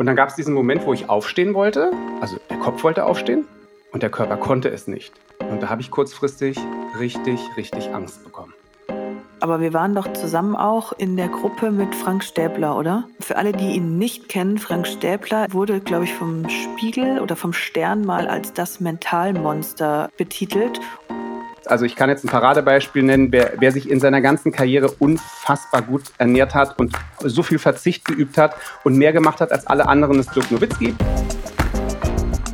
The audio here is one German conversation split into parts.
Und dann gab es diesen Moment, wo ich aufstehen wollte. Also der Kopf wollte aufstehen und der Körper konnte es nicht. Und da habe ich kurzfristig richtig, richtig Angst bekommen. Aber wir waren doch zusammen auch in der Gruppe mit Frank Stäbler, oder? Für alle, die ihn nicht kennen, Frank Stäbler wurde, glaube ich, vom Spiegel oder vom Stern mal als das Mentalmonster betitelt. Also ich kann jetzt ein Paradebeispiel nennen, wer, wer, sich in seiner ganzen Karriere unfassbar gut ernährt hat und so viel Verzicht geübt hat und mehr gemacht hat als alle anderen, ist Dirk Nowitzki.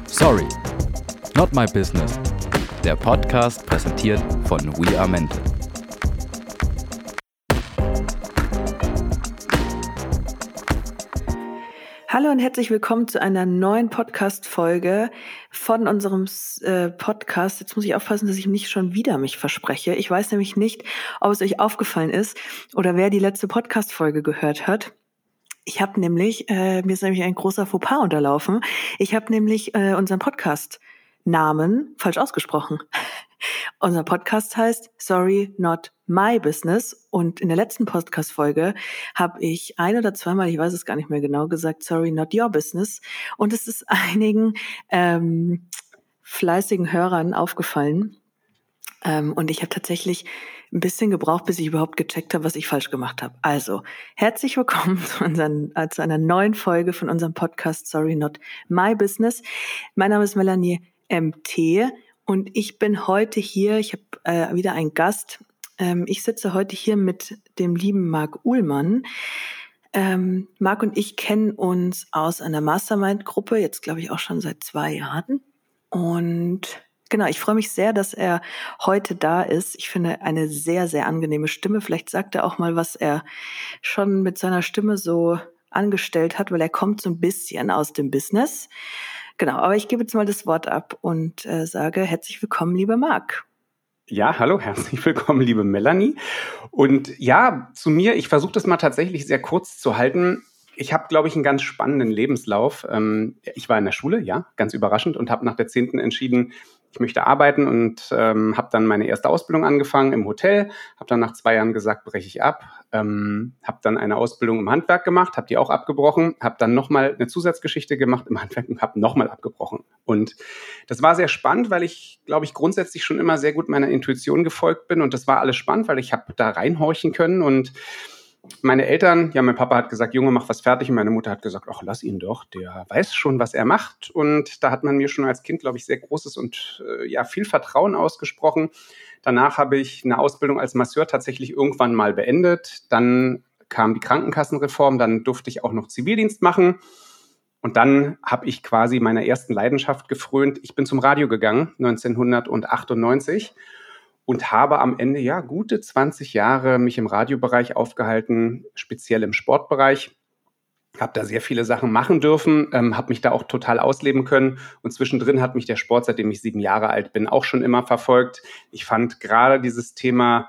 Sorry, not my business. Der Podcast präsentiert von We Are Mental. Hallo und herzlich willkommen zu einer neuen Podcast-Folge von unserem äh, Podcast. Jetzt muss ich aufpassen, dass ich nicht schon wieder mich verspreche. Ich weiß nämlich nicht, ob es euch aufgefallen ist oder wer die letzte Podcast-Folge gehört hat. Ich habe nämlich, äh, mir ist nämlich ein großer Fauxpas unterlaufen. Ich habe nämlich äh, unseren Podcast-Namen falsch ausgesprochen. Unser Podcast heißt Sorry Not My Business und in der letzten Podcast-Folge habe ich ein oder zweimal, ich weiß es gar nicht mehr genau, gesagt Sorry Not Your Business und es ist einigen ähm, fleißigen Hörern aufgefallen ähm, und ich habe tatsächlich ein bisschen gebraucht, bis ich überhaupt gecheckt habe, was ich falsch gemacht habe. Also, herzlich willkommen zu, unseren, äh, zu einer neuen Folge von unserem Podcast Sorry Not My Business. Mein Name ist Melanie MT. Und ich bin heute hier, ich habe äh, wieder einen Gast. Ähm, ich sitze heute hier mit dem lieben Marc Uhlmann. Ähm, Marc und ich kennen uns aus einer Mastermind-Gruppe, jetzt glaube ich auch schon seit zwei Jahren. Und genau, ich freue mich sehr, dass er heute da ist. Ich finde eine sehr, sehr angenehme Stimme. Vielleicht sagt er auch mal, was er schon mit seiner Stimme so angestellt hat, weil er kommt so ein bisschen aus dem Business. Genau, aber ich gebe jetzt mal das Wort ab und äh, sage herzlich willkommen, lieber Marc. Ja, hallo, herzlich willkommen, liebe Melanie. Und ja, zu mir, ich versuche das mal tatsächlich sehr kurz zu halten. Ich habe, glaube ich, einen ganz spannenden Lebenslauf. Ähm, ich war in der Schule, ja, ganz überraschend, und habe nach der zehnten entschieden, ich möchte arbeiten und ähm, habe dann meine erste Ausbildung angefangen im Hotel, habe dann nach zwei Jahren gesagt, breche ich ab, ähm, habe dann eine Ausbildung im Handwerk gemacht, habe die auch abgebrochen, habe dann nochmal eine Zusatzgeschichte gemacht im Handwerk und habe nochmal abgebrochen. Und das war sehr spannend, weil ich, glaube ich, grundsätzlich schon immer sehr gut meiner Intuition gefolgt bin und das war alles spannend, weil ich habe da reinhorchen können und meine Eltern, ja, mein Papa hat gesagt, Junge, mach was fertig. Und meine Mutter hat gesagt, ach, lass ihn doch, der weiß schon, was er macht. Und da hat man mir schon als Kind, glaube ich, sehr großes und äh, ja, viel Vertrauen ausgesprochen. Danach habe ich eine Ausbildung als Masseur tatsächlich irgendwann mal beendet. Dann kam die Krankenkassenreform, dann durfte ich auch noch Zivildienst machen. Und dann habe ich quasi meiner ersten Leidenschaft gefrönt. Ich bin zum Radio gegangen, 1998 und habe am Ende ja gute 20 Jahre mich im Radiobereich aufgehalten, speziell im Sportbereich. Habe da sehr viele Sachen machen dürfen, ähm, habe mich da auch total ausleben können. Und zwischendrin hat mich der Sport, seitdem ich sieben Jahre alt bin, auch schon immer verfolgt. Ich fand gerade dieses Thema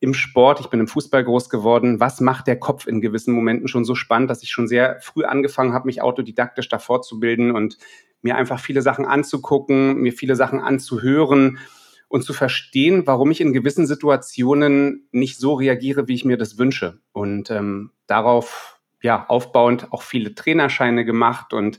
im Sport, ich bin im Fußball groß geworden, was macht der Kopf in gewissen Momenten schon so spannend, dass ich schon sehr früh angefangen habe, mich autodidaktisch davor zu bilden und mir einfach viele Sachen anzugucken, mir viele Sachen anzuhören und zu verstehen, warum ich in gewissen Situationen nicht so reagiere, wie ich mir das wünsche. Und ähm, darauf ja aufbauend auch viele Trainerscheine gemacht und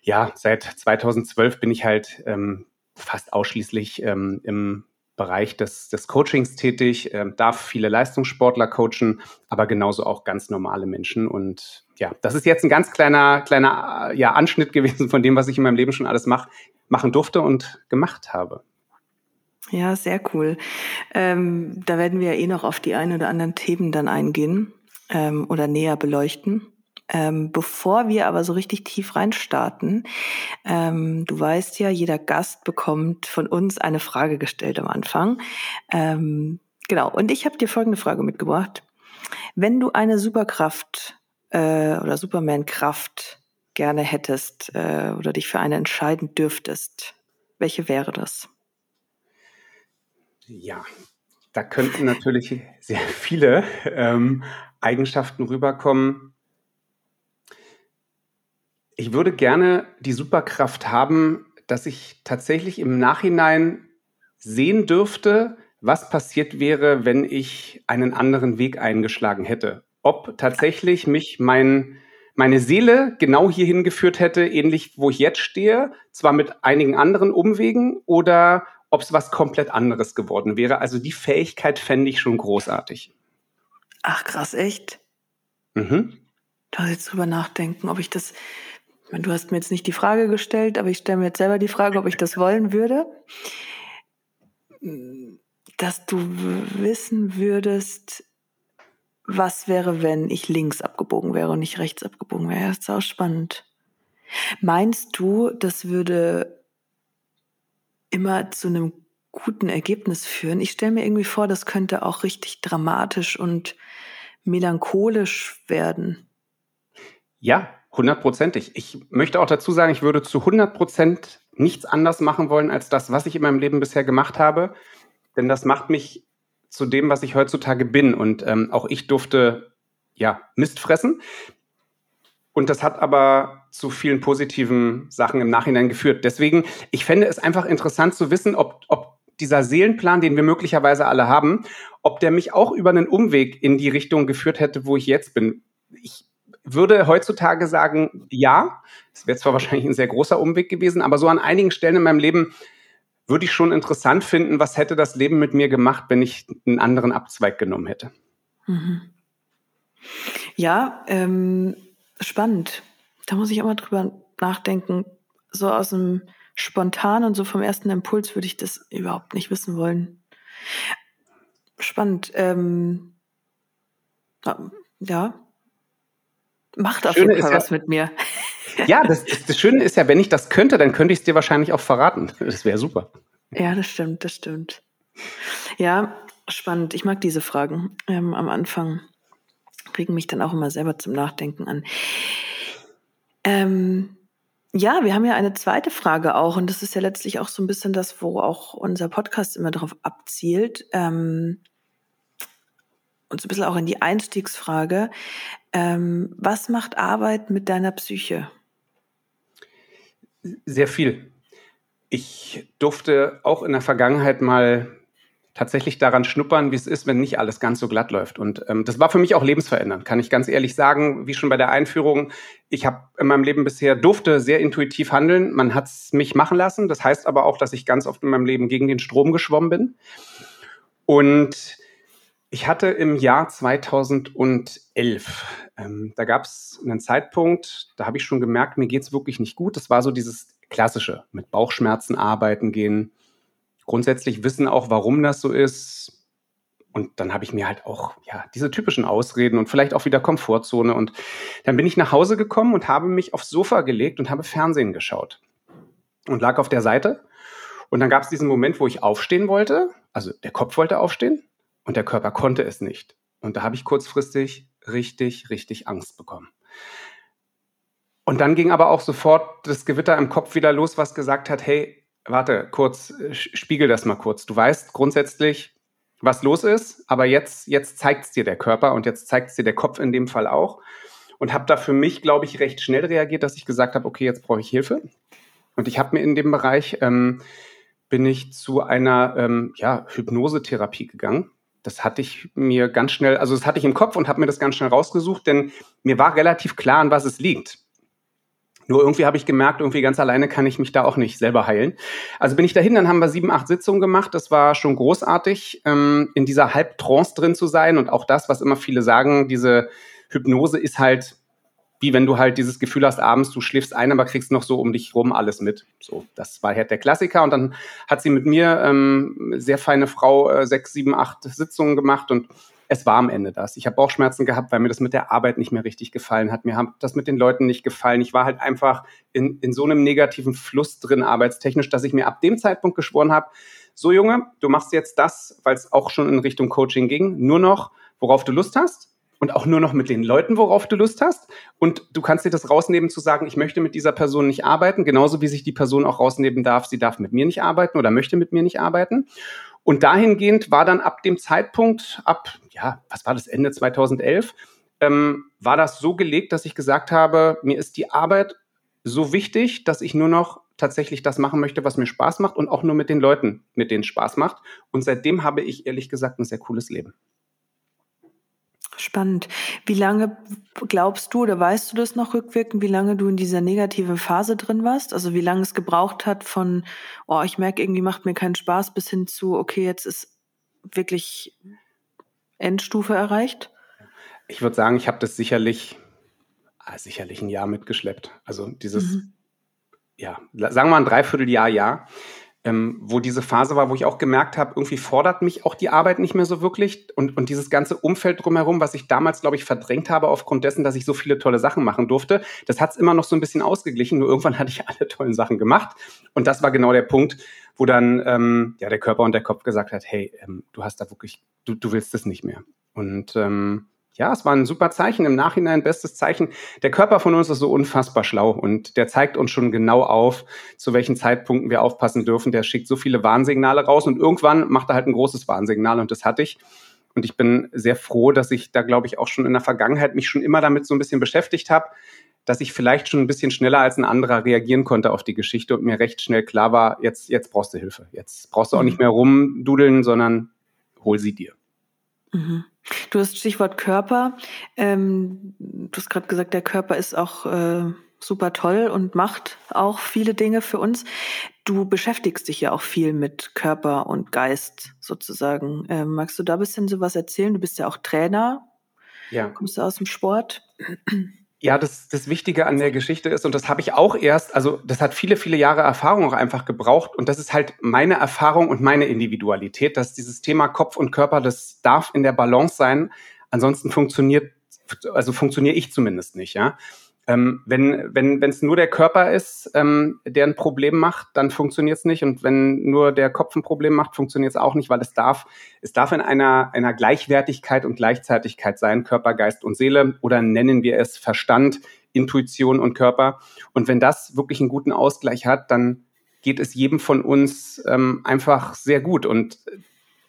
ja seit 2012 bin ich halt ähm, fast ausschließlich ähm, im Bereich des, des Coachings tätig, äh, darf viele Leistungssportler coachen, aber genauso auch ganz normale Menschen. Und ja, das ist jetzt ein ganz kleiner, kleiner ja, Anschnitt gewesen von dem, was ich in meinem Leben schon alles mach, machen durfte und gemacht habe. Ja, sehr cool. Ähm, da werden wir ja eh noch auf die ein oder anderen Themen dann eingehen ähm, oder näher beleuchten. Ähm, bevor wir aber so richtig tief reinstarten, ähm, du weißt ja, jeder Gast bekommt von uns eine Frage gestellt am Anfang. Ähm, genau, und ich habe dir folgende Frage mitgebracht. Wenn du eine Superkraft äh, oder Superman-Kraft gerne hättest äh, oder dich für eine entscheiden dürftest, welche wäre das? Ja, da könnten natürlich sehr viele ähm, Eigenschaften rüberkommen. Ich würde gerne die Superkraft haben, dass ich tatsächlich im Nachhinein sehen dürfte, was passiert wäre, wenn ich einen anderen Weg eingeschlagen hätte. Ob tatsächlich mich mein, meine Seele genau hierhin geführt hätte, ähnlich wo ich jetzt stehe, zwar mit einigen anderen Umwegen oder ob es was komplett anderes geworden wäre. Also die Fähigkeit fände ich schon großartig. Ach krass, echt? Mhm. Da muss ich jetzt drüber nachdenken, ob ich das. Ich meine, du hast mir jetzt nicht die Frage gestellt, aber ich stelle mir jetzt selber die Frage, ob ich das wollen würde. Dass du wissen würdest, was wäre, wenn ich links abgebogen wäre und nicht rechts abgebogen wäre. Das ist auch spannend. Meinst du, das würde immer zu einem guten Ergebnis führen? Ich stelle mir irgendwie vor, das könnte auch richtig dramatisch und melancholisch werden. Ja, hundertprozentig. Ich möchte auch dazu sagen, ich würde zu 100 Prozent nichts anders machen wollen als das, was ich in meinem Leben bisher gemacht habe. Denn das macht mich zu dem, was ich heutzutage bin. Und ähm, auch ich durfte ja Mist fressen. Und das hat aber zu vielen positiven Sachen im Nachhinein geführt. Deswegen, ich fände es einfach interessant zu wissen, ob, ob dieser Seelenplan, den wir möglicherweise alle haben, ob der mich auch über einen Umweg in die Richtung geführt hätte, wo ich jetzt bin. Ich würde heutzutage sagen, ja. Es wäre zwar wahrscheinlich ein sehr großer Umweg gewesen, aber so an einigen Stellen in meinem Leben würde ich schon interessant finden, was hätte das Leben mit mir gemacht, wenn ich einen anderen Abzweig genommen hätte. Mhm. Ja, ähm, spannend. Da muss ich auch mal drüber nachdenken. So aus dem Spontan und so vom ersten Impuls würde ich das überhaupt nicht wissen wollen. Spannend. Ähm, ja. Macht auf jeden Fall was ja, mit mir. Ja, das, das Schöne ist ja, wenn ich das könnte, dann könnte ich es dir wahrscheinlich auch verraten. Das wäre super. Ja, das stimmt, das stimmt. Ja, spannend. Ich mag diese Fragen ähm, am Anfang. Regen mich dann auch immer selber zum Nachdenken an. Ähm, ja, wir haben ja eine zweite Frage auch, und das ist ja letztlich auch so ein bisschen das, wo auch unser Podcast immer darauf abzielt. Ähm, und so ein bisschen auch in die Einstiegsfrage. Ähm, was macht Arbeit mit deiner Psyche? Sehr viel. Ich durfte auch in der Vergangenheit mal tatsächlich daran schnuppern, wie es ist, wenn nicht alles ganz so glatt läuft. Und ähm, das war für mich auch lebensverändernd, kann ich ganz ehrlich sagen. Wie schon bei der Einführung, ich habe in meinem Leben bisher durfte sehr intuitiv handeln. Man hat es mich machen lassen. Das heißt aber auch, dass ich ganz oft in meinem Leben gegen den Strom geschwommen bin. Und ich hatte im Jahr 2011, ähm, da gab es einen Zeitpunkt, da habe ich schon gemerkt, mir geht es wirklich nicht gut. Das war so dieses klassische, mit Bauchschmerzen arbeiten gehen, grundsätzlich wissen auch, warum das so ist. Und dann habe ich mir halt auch ja diese typischen Ausreden und vielleicht auch wieder Komfortzone. Und dann bin ich nach Hause gekommen und habe mich aufs Sofa gelegt und habe Fernsehen geschaut und lag auf der Seite. Und dann gab es diesen Moment, wo ich aufstehen wollte. Also der Kopf wollte aufstehen und der Körper konnte es nicht. Und da habe ich kurzfristig richtig, richtig Angst bekommen. Und dann ging aber auch sofort das Gewitter im Kopf wieder los, was gesagt hat, hey, warte, kurz, spiegel das mal kurz. Du weißt grundsätzlich, was los ist, aber jetzt, jetzt zeigt es dir der Körper und jetzt zeigt es dir der Kopf in dem Fall auch. Und habe da für mich, glaube ich, recht schnell reagiert, dass ich gesagt habe, okay, jetzt brauche ich Hilfe. Und ich habe mir in dem Bereich, ähm, bin ich zu einer ähm, ja, Hypnosetherapie gegangen das hatte ich mir ganz schnell, also das hatte ich im Kopf und habe mir das ganz schnell rausgesucht, denn mir war relativ klar, an was es liegt. Nur irgendwie habe ich gemerkt, irgendwie ganz alleine kann ich mich da auch nicht selber heilen. Also bin ich dahin, dann haben wir sieben, acht Sitzungen gemacht. Das war schon großartig, ähm, in dieser Halbtrance drin zu sein. Und auch das, was immer viele sagen, diese Hypnose ist halt wie wenn du halt dieses Gefühl hast, abends du schläfst ein, aber kriegst noch so um dich rum alles mit. So, das war halt der Klassiker. Und dann hat sie mit mir, ähm, sehr feine Frau, äh, sechs, sieben, acht Sitzungen gemacht und es war am Ende das. Ich habe Bauchschmerzen gehabt, weil mir das mit der Arbeit nicht mehr richtig gefallen hat. Mir hat das mit den Leuten nicht gefallen. Ich war halt einfach in, in so einem negativen Fluss drin, arbeitstechnisch, dass ich mir ab dem Zeitpunkt geschworen habe, so Junge, du machst jetzt das, weil es auch schon in Richtung Coaching ging, nur noch, worauf du Lust hast und auch nur noch mit den Leuten, worauf du Lust hast. Und du kannst dir das rausnehmen zu sagen, ich möchte mit dieser Person nicht arbeiten, genauso wie sich die Person auch rausnehmen darf, sie darf mit mir nicht arbeiten oder möchte mit mir nicht arbeiten. Und dahingehend war dann ab dem Zeitpunkt, ab, ja, was war das, Ende 2011, ähm, war das so gelegt, dass ich gesagt habe, mir ist die Arbeit so wichtig, dass ich nur noch tatsächlich das machen möchte, was mir Spaß macht und auch nur mit den Leuten, mit denen Spaß macht. Und seitdem habe ich ehrlich gesagt ein sehr cooles Leben. Spannend. Wie lange glaubst du oder weißt du das noch rückwirkend, wie lange du in dieser negativen Phase drin warst? Also wie lange es gebraucht hat von, oh, ich merke, irgendwie macht mir keinen Spaß, bis hin zu, okay, jetzt ist wirklich Endstufe erreicht? Ich würde sagen, ich habe das sicherlich, ah, sicherlich ein Jahr mitgeschleppt. Also dieses, mhm. ja, sagen wir mal ein Dreivierteljahr, ja ähm, wo diese Phase war, wo ich auch gemerkt habe, irgendwie fordert mich auch die Arbeit nicht mehr so wirklich und, und dieses ganze Umfeld drumherum, was ich damals, glaube ich, verdrängt habe aufgrund dessen, dass ich so viele tolle Sachen machen durfte, das hat es immer noch so ein bisschen ausgeglichen, nur irgendwann hatte ich alle tollen Sachen gemacht und das war genau der Punkt, wo dann ähm, ja, der Körper und der Kopf gesagt hat, hey, ähm, du hast da wirklich, du, du willst das nicht mehr. Und ähm, ja, es war ein super Zeichen. Im Nachhinein bestes Zeichen. Der Körper von uns ist so unfassbar schlau und der zeigt uns schon genau auf, zu welchen Zeitpunkten wir aufpassen dürfen. Der schickt so viele Warnsignale raus und irgendwann macht er halt ein großes Warnsignal und das hatte ich. Und ich bin sehr froh, dass ich da, glaube ich, auch schon in der Vergangenheit mich schon immer damit so ein bisschen beschäftigt habe, dass ich vielleicht schon ein bisschen schneller als ein anderer reagieren konnte auf die Geschichte und mir recht schnell klar war, jetzt, jetzt brauchst du Hilfe. Jetzt brauchst du auch nicht mehr rumdudeln, sondern hol sie dir. Mhm. Du hast Stichwort Körper. Ähm, du hast gerade gesagt, der Körper ist auch äh, super toll und macht auch viele Dinge für uns. Du beschäftigst dich ja auch viel mit Körper und Geist sozusagen. Ähm, magst du da ein bisschen sowas erzählen? Du bist ja auch Trainer. Ja. Kommst du aus dem Sport? Ja, das, das Wichtige an der Geschichte ist, und das habe ich auch erst, also das hat viele, viele Jahre Erfahrung auch einfach gebraucht. Und das ist halt meine Erfahrung und meine Individualität, dass dieses Thema Kopf und Körper, das darf in der Balance sein. Ansonsten funktioniert, also funktioniere ich zumindest nicht, ja. Ähm, wenn wenn wenn, es nur der Körper ist, ähm, der ein Problem macht, dann funktioniert es nicht. Und wenn nur der Kopf ein Problem macht, funktioniert es auch nicht, weil es darf, es darf in einer, einer Gleichwertigkeit und Gleichzeitigkeit sein, Körper, Geist und Seele, oder nennen wir es Verstand, Intuition und Körper. Und wenn das wirklich einen guten Ausgleich hat, dann geht es jedem von uns ähm, einfach sehr gut. Und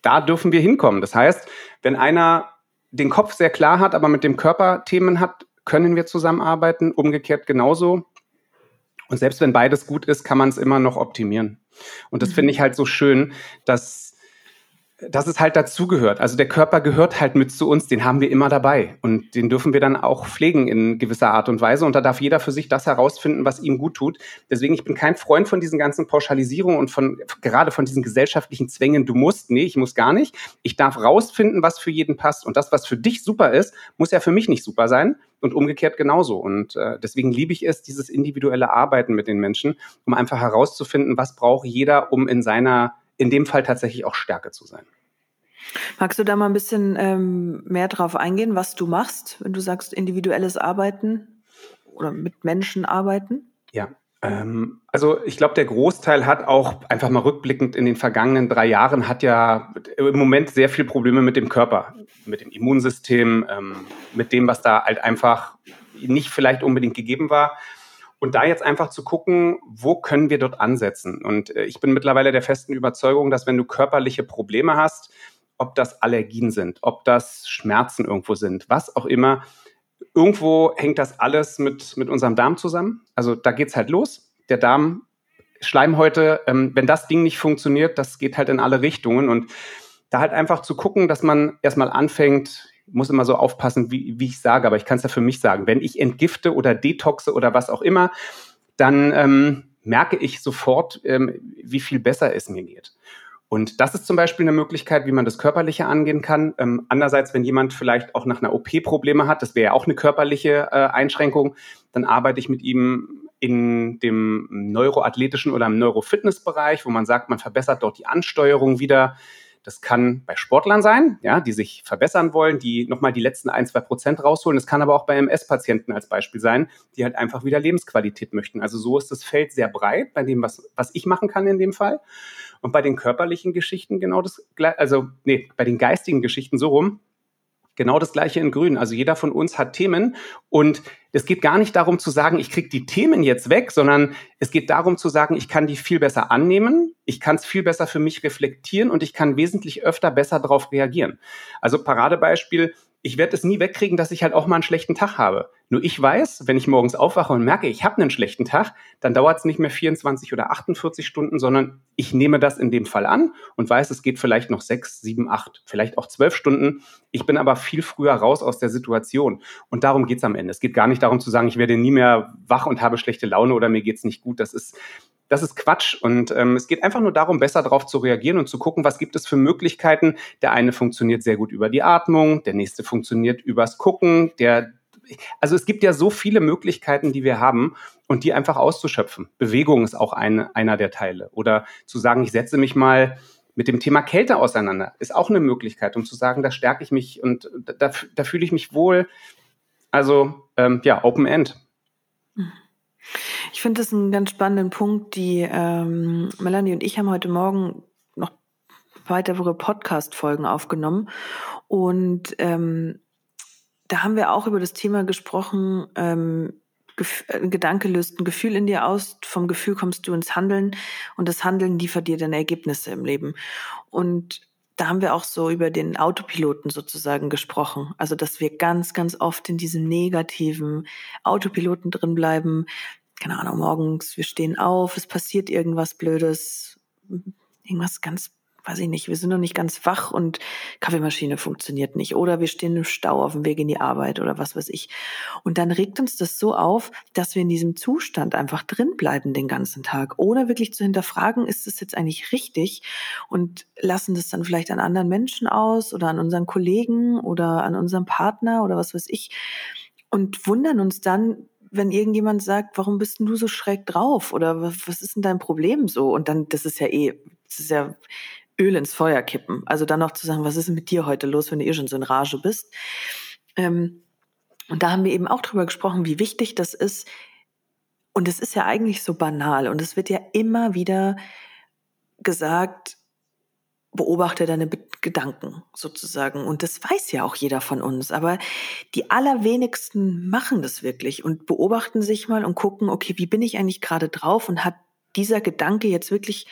da dürfen wir hinkommen. Das heißt, wenn einer den Kopf sehr klar hat, aber mit dem Körper Themen hat, können wir zusammenarbeiten, umgekehrt genauso. Und selbst wenn beides gut ist, kann man es immer noch optimieren. Und das mhm. finde ich halt so schön, dass dass es halt dazugehört. Also der Körper gehört halt mit zu uns, den haben wir immer dabei. Und den dürfen wir dann auch pflegen in gewisser Art und Weise. Und da darf jeder für sich das herausfinden, was ihm gut tut. Deswegen, ich bin kein Freund von diesen ganzen Pauschalisierungen und von, gerade von diesen gesellschaftlichen Zwängen, du musst, nee, ich muss gar nicht. Ich darf rausfinden, was für jeden passt. Und das, was für dich super ist, muss ja für mich nicht super sein. Und umgekehrt genauso. Und äh, deswegen liebe ich es, dieses individuelle Arbeiten mit den Menschen, um einfach herauszufinden, was braucht jeder, um in seiner in dem Fall tatsächlich auch Stärke zu sein. Magst du da mal ein bisschen ähm, mehr drauf eingehen, was du machst, wenn du sagst individuelles Arbeiten oder mit Menschen arbeiten? Ja, ähm, also ich glaube, der Großteil hat auch einfach mal rückblickend in den vergangenen drei Jahren hat ja im Moment sehr viel Probleme mit dem Körper, mit dem Immunsystem, ähm, mit dem, was da halt einfach nicht vielleicht unbedingt gegeben war. Und da jetzt einfach zu gucken, wo können wir dort ansetzen? Und äh, ich bin mittlerweile der festen Überzeugung, dass wenn du körperliche Probleme hast, ob das Allergien sind, ob das Schmerzen irgendwo sind, was auch immer, irgendwo hängt das alles mit, mit unserem Darm zusammen. Also da geht's halt los. Der Darm, Schleimhäute, ähm, wenn das Ding nicht funktioniert, das geht halt in alle Richtungen. Und da halt einfach zu gucken, dass man erstmal anfängt, muss immer so aufpassen, wie, wie ich sage, aber ich kann es ja für mich sagen. Wenn ich entgifte oder detoxe oder was auch immer, dann ähm, merke ich sofort, ähm, wie viel besser es mir geht. Und das ist zum Beispiel eine Möglichkeit, wie man das Körperliche angehen kann. Ähm, andererseits, wenn jemand vielleicht auch nach einer OP Probleme hat, das wäre ja auch eine körperliche äh, Einschränkung, dann arbeite ich mit ihm in dem neuroathletischen oder im Neurofitnessbereich, wo man sagt, man verbessert dort die Ansteuerung wieder, das kann bei Sportlern sein, ja, die sich verbessern wollen, die nochmal die letzten ein, zwei Prozent rausholen. Das kann aber auch bei MS-Patienten als Beispiel sein, die halt einfach wieder Lebensqualität möchten. Also so ist das Feld sehr breit bei dem, was, was ich machen kann in dem Fall. Und bei den körperlichen Geschichten genau das, also, nee, bei den geistigen Geschichten so rum, Genau das gleiche in Grün. Also jeder von uns hat Themen und es geht gar nicht darum zu sagen, ich kriege die Themen jetzt weg, sondern es geht darum zu sagen, ich kann die viel besser annehmen, ich kann es viel besser für mich reflektieren und ich kann wesentlich öfter besser darauf reagieren. Also Paradebeispiel, ich werde es nie wegkriegen, dass ich halt auch mal einen schlechten Tag habe. Nur ich weiß, wenn ich morgens aufwache und merke, ich habe einen schlechten Tag, dann dauert es nicht mehr 24 oder 48 Stunden, sondern ich nehme das in dem Fall an und weiß, es geht vielleicht noch sechs, sieben, acht, vielleicht auch zwölf Stunden. Ich bin aber viel früher raus aus der Situation. Und darum geht es am Ende. Es geht gar nicht darum zu sagen, ich werde nie mehr wach und habe schlechte Laune oder mir geht es nicht gut. Das ist, das ist Quatsch. Und ähm, es geht einfach nur darum, besser darauf zu reagieren und zu gucken, was gibt es für Möglichkeiten. Der eine funktioniert sehr gut über die Atmung, der nächste funktioniert übers Gucken, der also es gibt ja so viele Möglichkeiten, die wir haben und die einfach auszuschöpfen. Bewegung ist auch eine, einer der Teile. Oder zu sagen, ich setze mich mal mit dem Thema Kälte auseinander, ist auch eine Möglichkeit, um zu sagen, da stärke ich mich und da, da fühle ich mich wohl. Also ähm, ja, Open End. Mhm. Ich finde das einen ganz spannenden Punkt. Die ähm, Melanie und ich haben heute Morgen noch weitere Podcast-Folgen aufgenommen. Und ähm, da haben wir auch über das Thema gesprochen, ähm, ein äh, Gedanke löst ein Gefühl in dir aus, vom Gefühl kommst du ins Handeln und das Handeln liefert dir dann Ergebnisse im Leben. Und da haben wir auch so über den Autopiloten sozusagen gesprochen. Also, dass wir ganz, ganz oft in diesem negativen Autopiloten drin bleiben, keine Ahnung, morgens, wir stehen auf, es passiert irgendwas Blödes, irgendwas ganz, weiß ich nicht, wir sind noch nicht ganz wach und Kaffeemaschine funktioniert nicht. Oder wir stehen im Stau auf dem Weg in die Arbeit oder was weiß ich. Und dann regt uns das so auf, dass wir in diesem Zustand einfach drin bleiben den ganzen Tag, ohne wirklich zu hinterfragen, ist es jetzt eigentlich richtig und lassen das dann vielleicht an anderen Menschen aus oder an unseren Kollegen oder an unserem Partner oder was weiß ich und wundern uns dann, wenn irgendjemand sagt, warum bist denn du so schräg drauf oder was, was ist denn dein Problem so? Und dann, das ist ja eh, das ist ja Öl ins Feuer kippen. Also dann noch zu sagen, was ist denn mit dir heute los, wenn du eh schon so in Rage bist? Ähm, und da haben wir eben auch drüber gesprochen, wie wichtig das ist. Und es ist ja eigentlich so banal und es wird ja immer wieder gesagt, beobachte deine Gedanken sozusagen. Und das weiß ja auch jeder von uns. Aber die allerwenigsten machen das wirklich und beobachten sich mal und gucken, okay, wie bin ich eigentlich gerade drauf und hat dieser Gedanke jetzt wirklich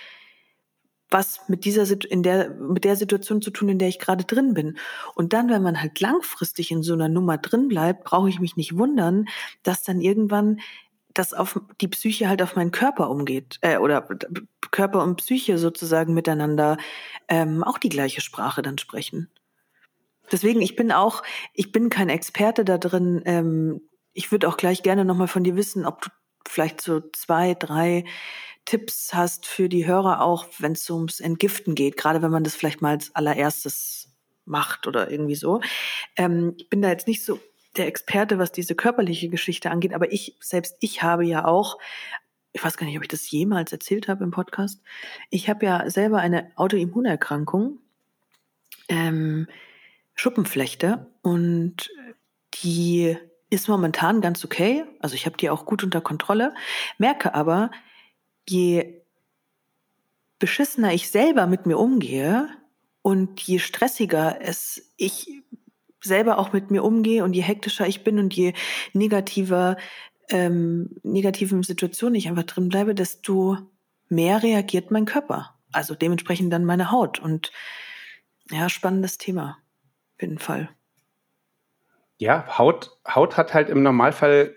was mit dieser in der mit der Situation zu tun, in der ich gerade drin bin. Und dann, wenn man halt langfristig in so einer Nummer drin bleibt, brauche ich mich nicht wundern, dass dann irgendwann das auf die Psyche halt auf meinen Körper umgeht äh, oder Körper und Psyche sozusagen miteinander ähm, auch die gleiche Sprache dann sprechen. Deswegen, ich bin auch, ich bin kein Experte da drin. Ähm, ich würde auch gleich gerne nochmal von dir wissen, ob du vielleicht so zwei, drei Tipps hast für die Hörer auch, wenn es ums Entgiften geht, gerade wenn man das vielleicht mal als allererstes macht oder irgendwie so. Ähm, ich bin da jetzt nicht so der Experte, was diese körperliche Geschichte angeht, aber ich, selbst ich habe ja auch, ich weiß gar nicht, ob ich das jemals erzählt habe im Podcast, ich habe ja selber eine Autoimmunerkrankung, ähm, Schuppenflechte und die ist momentan ganz okay, also ich habe die auch gut unter Kontrolle, merke aber, je beschissener ich selber mit mir umgehe und je stressiger es ich selber auch mit mir umgehe und je hektischer ich bin und je negativer, ähm, negativen Situationen ich einfach drin bleibe, desto mehr reagiert mein Körper. Also dementsprechend dann meine Haut. Und ja, spannendes Thema. Auf jeden Fall. Ja, Haut, Haut hat halt im Normalfall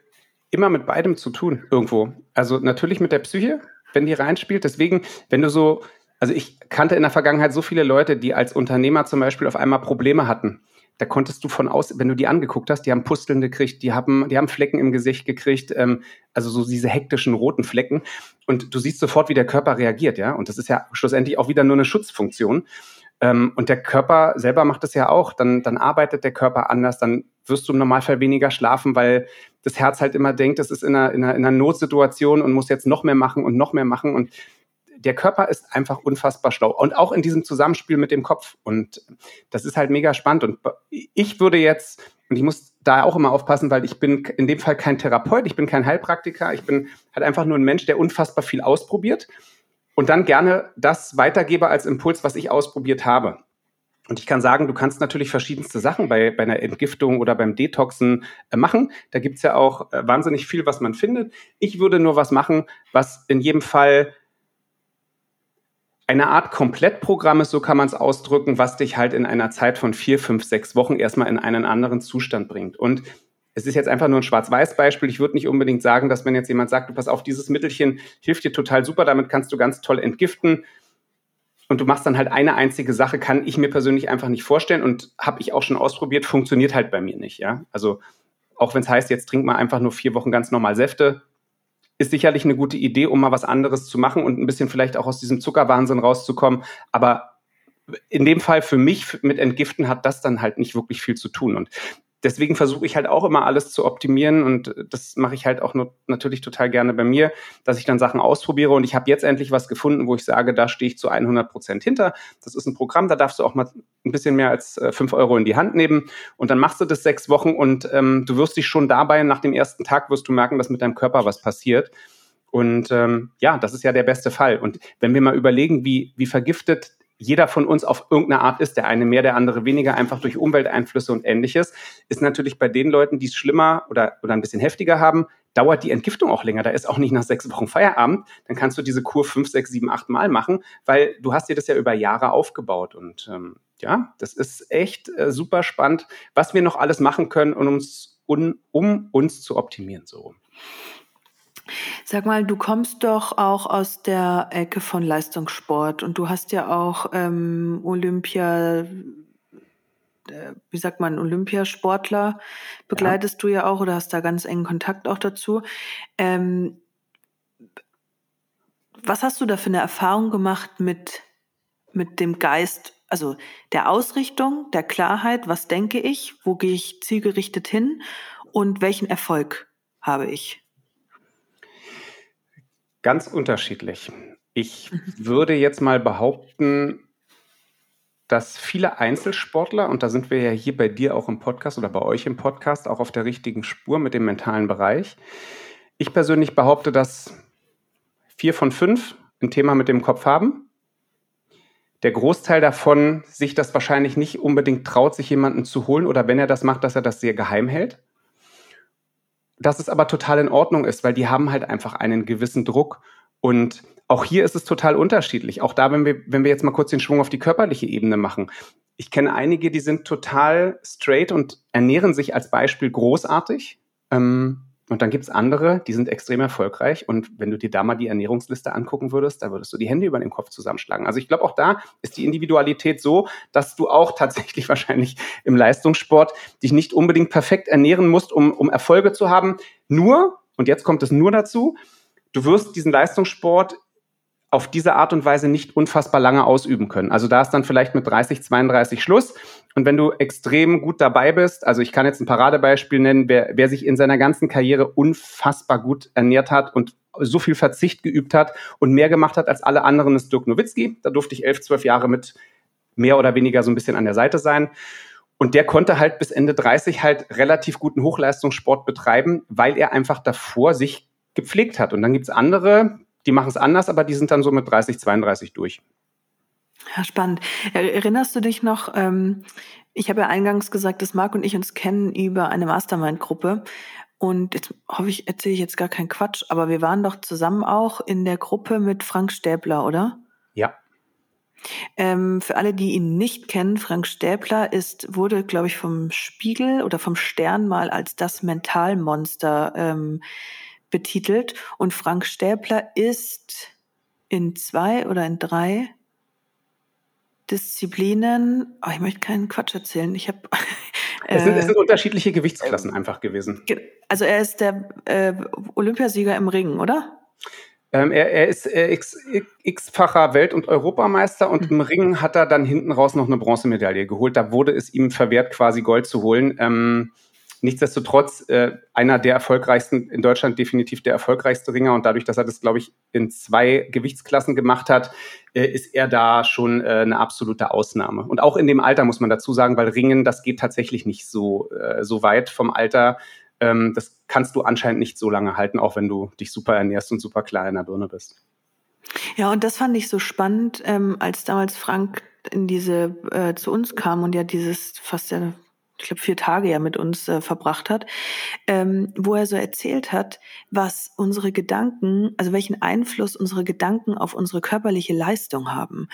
immer mit beidem zu tun, irgendwo. Also natürlich mit der Psyche, wenn die reinspielt. Deswegen, wenn du so, also ich kannte in der Vergangenheit so viele Leute, die als Unternehmer zum Beispiel auf einmal Probleme hatten da konntest du von aus, wenn du die angeguckt hast, die haben Pusteln gekriegt, die haben, die haben Flecken im Gesicht gekriegt, ähm, also so diese hektischen roten Flecken. Und du siehst sofort, wie der Körper reagiert, ja. Und das ist ja schlussendlich auch wieder nur eine Schutzfunktion. Ähm, und der Körper selber macht es ja auch. Dann, dann arbeitet der Körper anders, dann wirst du im Normalfall weniger schlafen, weil das Herz halt immer denkt, es ist in einer, in einer, in einer Notsituation und muss jetzt noch mehr machen und noch mehr machen. Und der Körper ist einfach unfassbar schlau. Und auch in diesem Zusammenspiel mit dem Kopf. Und das ist halt mega spannend. Und ich würde jetzt, und ich muss da auch immer aufpassen, weil ich bin in dem Fall kein Therapeut, ich bin kein Heilpraktiker, ich bin halt einfach nur ein Mensch, der unfassbar viel ausprobiert und dann gerne das weitergebe als Impuls, was ich ausprobiert habe. Und ich kann sagen, du kannst natürlich verschiedenste Sachen bei, bei einer Entgiftung oder beim Detoxen äh, machen. Da gibt's ja auch äh, wahnsinnig viel, was man findet. Ich würde nur was machen, was in jedem Fall eine Art Komplettprogramm ist, so kann man es ausdrücken, was dich halt in einer Zeit von vier, fünf, sechs Wochen erstmal in einen anderen Zustand bringt. Und es ist jetzt einfach nur ein Schwarz-Weiß-Beispiel. Ich würde nicht unbedingt sagen, dass wenn jetzt jemand sagt, du pass auf, dieses Mittelchen hilft dir total super, damit kannst du ganz toll entgiften und du machst dann halt eine einzige Sache, kann ich mir persönlich einfach nicht vorstellen und habe ich auch schon ausprobiert, funktioniert halt bei mir nicht. Ja, also auch wenn es heißt, jetzt trink mal einfach nur vier Wochen ganz normal Säfte, ist sicherlich eine gute Idee, um mal was anderes zu machen und ein bisschen vielleicht auch aus diesem Zuckerwahnsinn rauszukommen. Aber in dem Fall für mich mit Entgiften hat das dann halt nicht wirklich viel zu tun. Und deswegen versuche ich halt auch immer alles zu optimieren und das mache ich halt auch nur, natürlich total gerne bei mir, dass ich dann Sachen ausprobiere und ich habe jetzt endlich was gefunden, wo ich sage, da stehe ich zu 100 Prozent hinter. Das ist ein Programm, da darfst du auch mal ein bisschen mehr als äh, fünf Euro in die Hand nehmen und dann machst du das sechs Wochen und ähm, du wirst dich schon dabei, nach dem ersten Tag wirst du merken, dass mit deinem Körper was passiert. Und ähm, ja, das ist ja der beste Fall. Und wenn wir mal überlegen, wie, wie vergiftet jeder von uns auf irgendeine Art ist, der eine mehr, der andere weniger, einfach durch Umwelteinflüsse und ähnliches, ist natürlich bei den Leuten, die es schlimmer oder, oder ein bisschen heftiger haben, dauert die Entgiftung auch länger. Da ist auch nicht nach sechs Wochen Feierabend. Dann kannst du diese Kur fünf, sechs, sieben, acht Mal machen, weil du hast dir das ja über Jahre aufgebaut. Und ähm, ja, das ist echt äh, super spannend, was wir noch alles machen können, um uns, um, um uns zu optimieren. So. Sag mal, du kommst doch auch aus der Ecke von Leistungssport und du hast ja auch ähm, Olympia, äh, wie sagt man, Olympiasportler begleitest ja. du ja auch oder hast da ganz engen Kontakt auch dazu. Ähm, was hast du da für eine Erfahrung gemacht mit, mit dem Geist, also der Ausrichtung, der Klarheit, was denke ich, wo gehe ich zielgerichtet hin und welchen Erfolg habe ich? Ganz unterschiedlich. Ich würde jetzt mal behaupten, dass viele Einzelsportler, und da sind wir ja hier bei dir auch im Podcast oder bei euch im Podcast auch auf der richtigen Spur mit dem mentalen Bereich. Ich persönlich behaupte, dass vier von fünf ein Thema mit dem Kopf haben. Der Großteil davon sich das wahrscheinlich nicht unbedingt traut, sich jemanden zu holen oder wenn er das macht, dass er das sehr geheim hält dass es aber total in Ordnung ist, weil die haben halt einfach einen gewissen Druck. Und auch hier ist es total unterschiedlich. Auch da, wenn wir, wenn wir jetzt mal kurz den Schwung auf die körperliche Ebene machen. Ich kenne einige, die sind total straight und ernähren sich als Beispiel großartig. Ähm, und dann gibt's andere, die sind extrem erfolgreich. Und wenn du dir da mal die Ernährungsliste angucken würdest, da würdest du die Hände über den Kopf zusammenschlagen. Also ich glaube, auch da ist die Individualität so, dass du auch tatsächlich wahrscheinlich im Leistungssport dich nicht unbedingt perfekt ernähren musst, um, um Erfolge zu haben. Nur, und jetzt kommt es nur dazu, du wirst diesen Leistungssport auf diese Art und Weise nicht unfassbar lange ausüben können. Also da ist dann vielleicht mit 30, 32 Schluss. Und wenn du extrem gut dabei bist, also ich kann jetzt ein Paradebeispiel nennen, wer, wer sich in seiner ganzen Karriere unfassbar gut ernährt hat und so viel Verzicht geübt hat und mehr gemacht hat als alle anderen, ist Dirk Nowitzki. Da durfte ich elf, zwölf Jahre mit mehr oder weniger so ein bisschen an der Seite sein. Und der konnte halt bis Ende 30 halt relativ guten Hochleistungssport betreiben, weil er einfach davor sich gepflegt hat. Und dann gibt's andere, die machen es anders, aber die sind dann so mit 30, 32 durch. Ja, spannend. Erinnerst du dich noch, ähm, ich habe ja eingangs gesagt, dass Marc und ich uns kennen über eine Mastermind-Gruppe. Und jetzt hoffe ich, erzähle ich jetzt gar keinen Quatsch, aber wir waren doch zusammen auch in der Gruppe mit Frank Stäbler, oder? Ja. Ähm, für alle, die ihn nicht kennen, Frank Stäbler ist, wurde, glaube ich, vom Spiegel oder vom Stern mal als das Mentalmonster ähm, betitelt. Und Frank Stäbler ist in zwei oder in drei Disziplinen, oh, ich möchte keinen Quatsch erzählen. Ich habe es, sind, es sind unterschiedliche Gewichtsklassen einfach gewesen. Also er ist der äh, Olympiasieger im Ringen, oder? Ähm, er, er, ist äh, x-facher Welt- und Europameister und mhm. im Ringen hat er dann hinten raus noch eine Bronzemedaille geholt. Da wurde es ihm verwehrt, quasi Gold zu holen. Ähm, Nichtsdestotrotz äh, einer der erfolgreichsten, in Deutschland definitiv der erfolgreichste Ringer und dadurch, dass er das, glaube ich, in zwei Gewichtsklassen gemacht hat, äh, ist er da schon äh, eine absolute Ausnahme. Und auch in dem Alter muss man dazu sagen, weil Ringen, das geht tatsächlich nicht so, äh, so weit vom Alter. Ähm, das kannst du anscheinend nicht so lange halten, auch wenn du dich super ernährst und super klar in der Birne bist. Ja, und das fand ich so spannend, ähm, als damals Frank in diese äh, zu uns kam und ja dieses fast ja ich glaube, vier Tage ja mit uns äh, verbracht hat, ähm, wo er so erzählt hat, was unsere Gedanken, also welchen Einfluss unsere Gedanken auf unsere körperliche Leistung haben.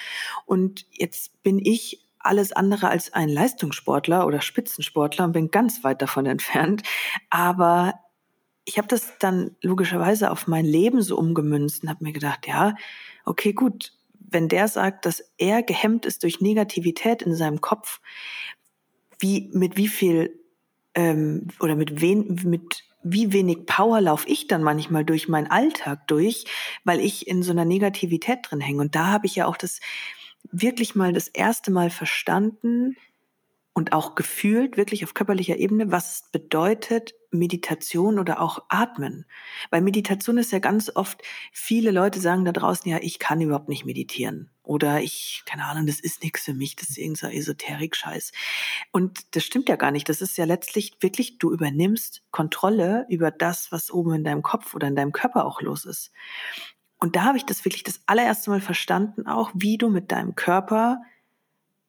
Und jetzt bin ich alles andere als ein Leistungssportler oder Spitzensportler und bin ganz weit davon entfernt. Aber ich habe das dann logischerweise auf mein Leben so umgemünzt und habe mir gedacht, ja, okay, gut, wenn der sagt, dass er gehemmt ist durch Negativität in seinem Kopf, wie mit wie viel ähm, oder mit wen mit wie wenig Power laufe ich dann manchmal durch meinen Alltag durch, weil ich in so einer Negativität drin hänge. Und da habe ich ja auch das wirklich mal das erste Mal verstanden, und auch gefühlt, wirklich auf körperlicher Ebene, was bedeutet Meditation oder auch Atmen. Weil Meditation ist ja ganz oft, viele Leute sagen da draußen, ja, ich kann überhaupt nicht meditieren. Oder ich, keine Ahnung, das ist nichts für mich, das ist irgendein so Esoterik-Scheiß. Und das stimmt ja gar nicht. Das ist ja letztlich wirklich, du übernimmst Kontrolle über das, was oben in deinem Kopf oder in deinem Körper auch los ist. Und da habe ich das wirklich das allererste Mal verstanden, auch wie du mit deinem Körper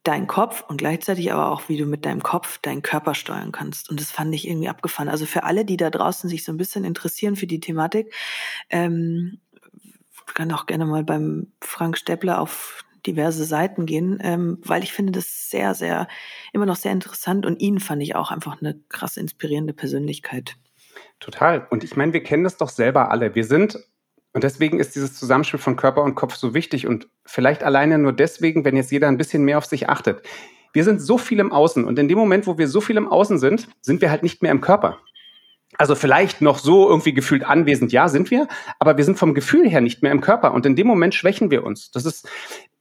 dein Kopf und gleichzeitig aber auch, wie du mit deinem Kopf deinen Körper steuern kannst. Und das fand ich irgendwie abgefahren. Also für alle, die da draußen sich so ein bisschen interessieren für die Thematik, ähm, kann auch gerne mal beim Frank Steppler auf diverse Seiten gehen, ähm, weil ich finde das sehr, sehr, immer noch sehr interessant und ihn fand ich auch einfach eine krass inspirierende Persönlichkeit. Total. Und ich meine, wir kennen das doch selber alle. Wir sind und deswegen ist dieses Zusammenspiel von Körper und Kopf so wichtig und vielleicht alleine nur deswegen, wenn jetzt jeder ein bisschen mehr auf sich achtet. Wir sind so viel im Außen und in dem Moment, wo wir so viel im Außen sind, sind wir halt nicht mehr im Körper. Also vielleicht noch so irgendwie gefühlt anwesend, ja, sind wir, aber wir sind vom Gefühl her nicht mehr im Körper und in dem Moment schwächen wir uns. Das ist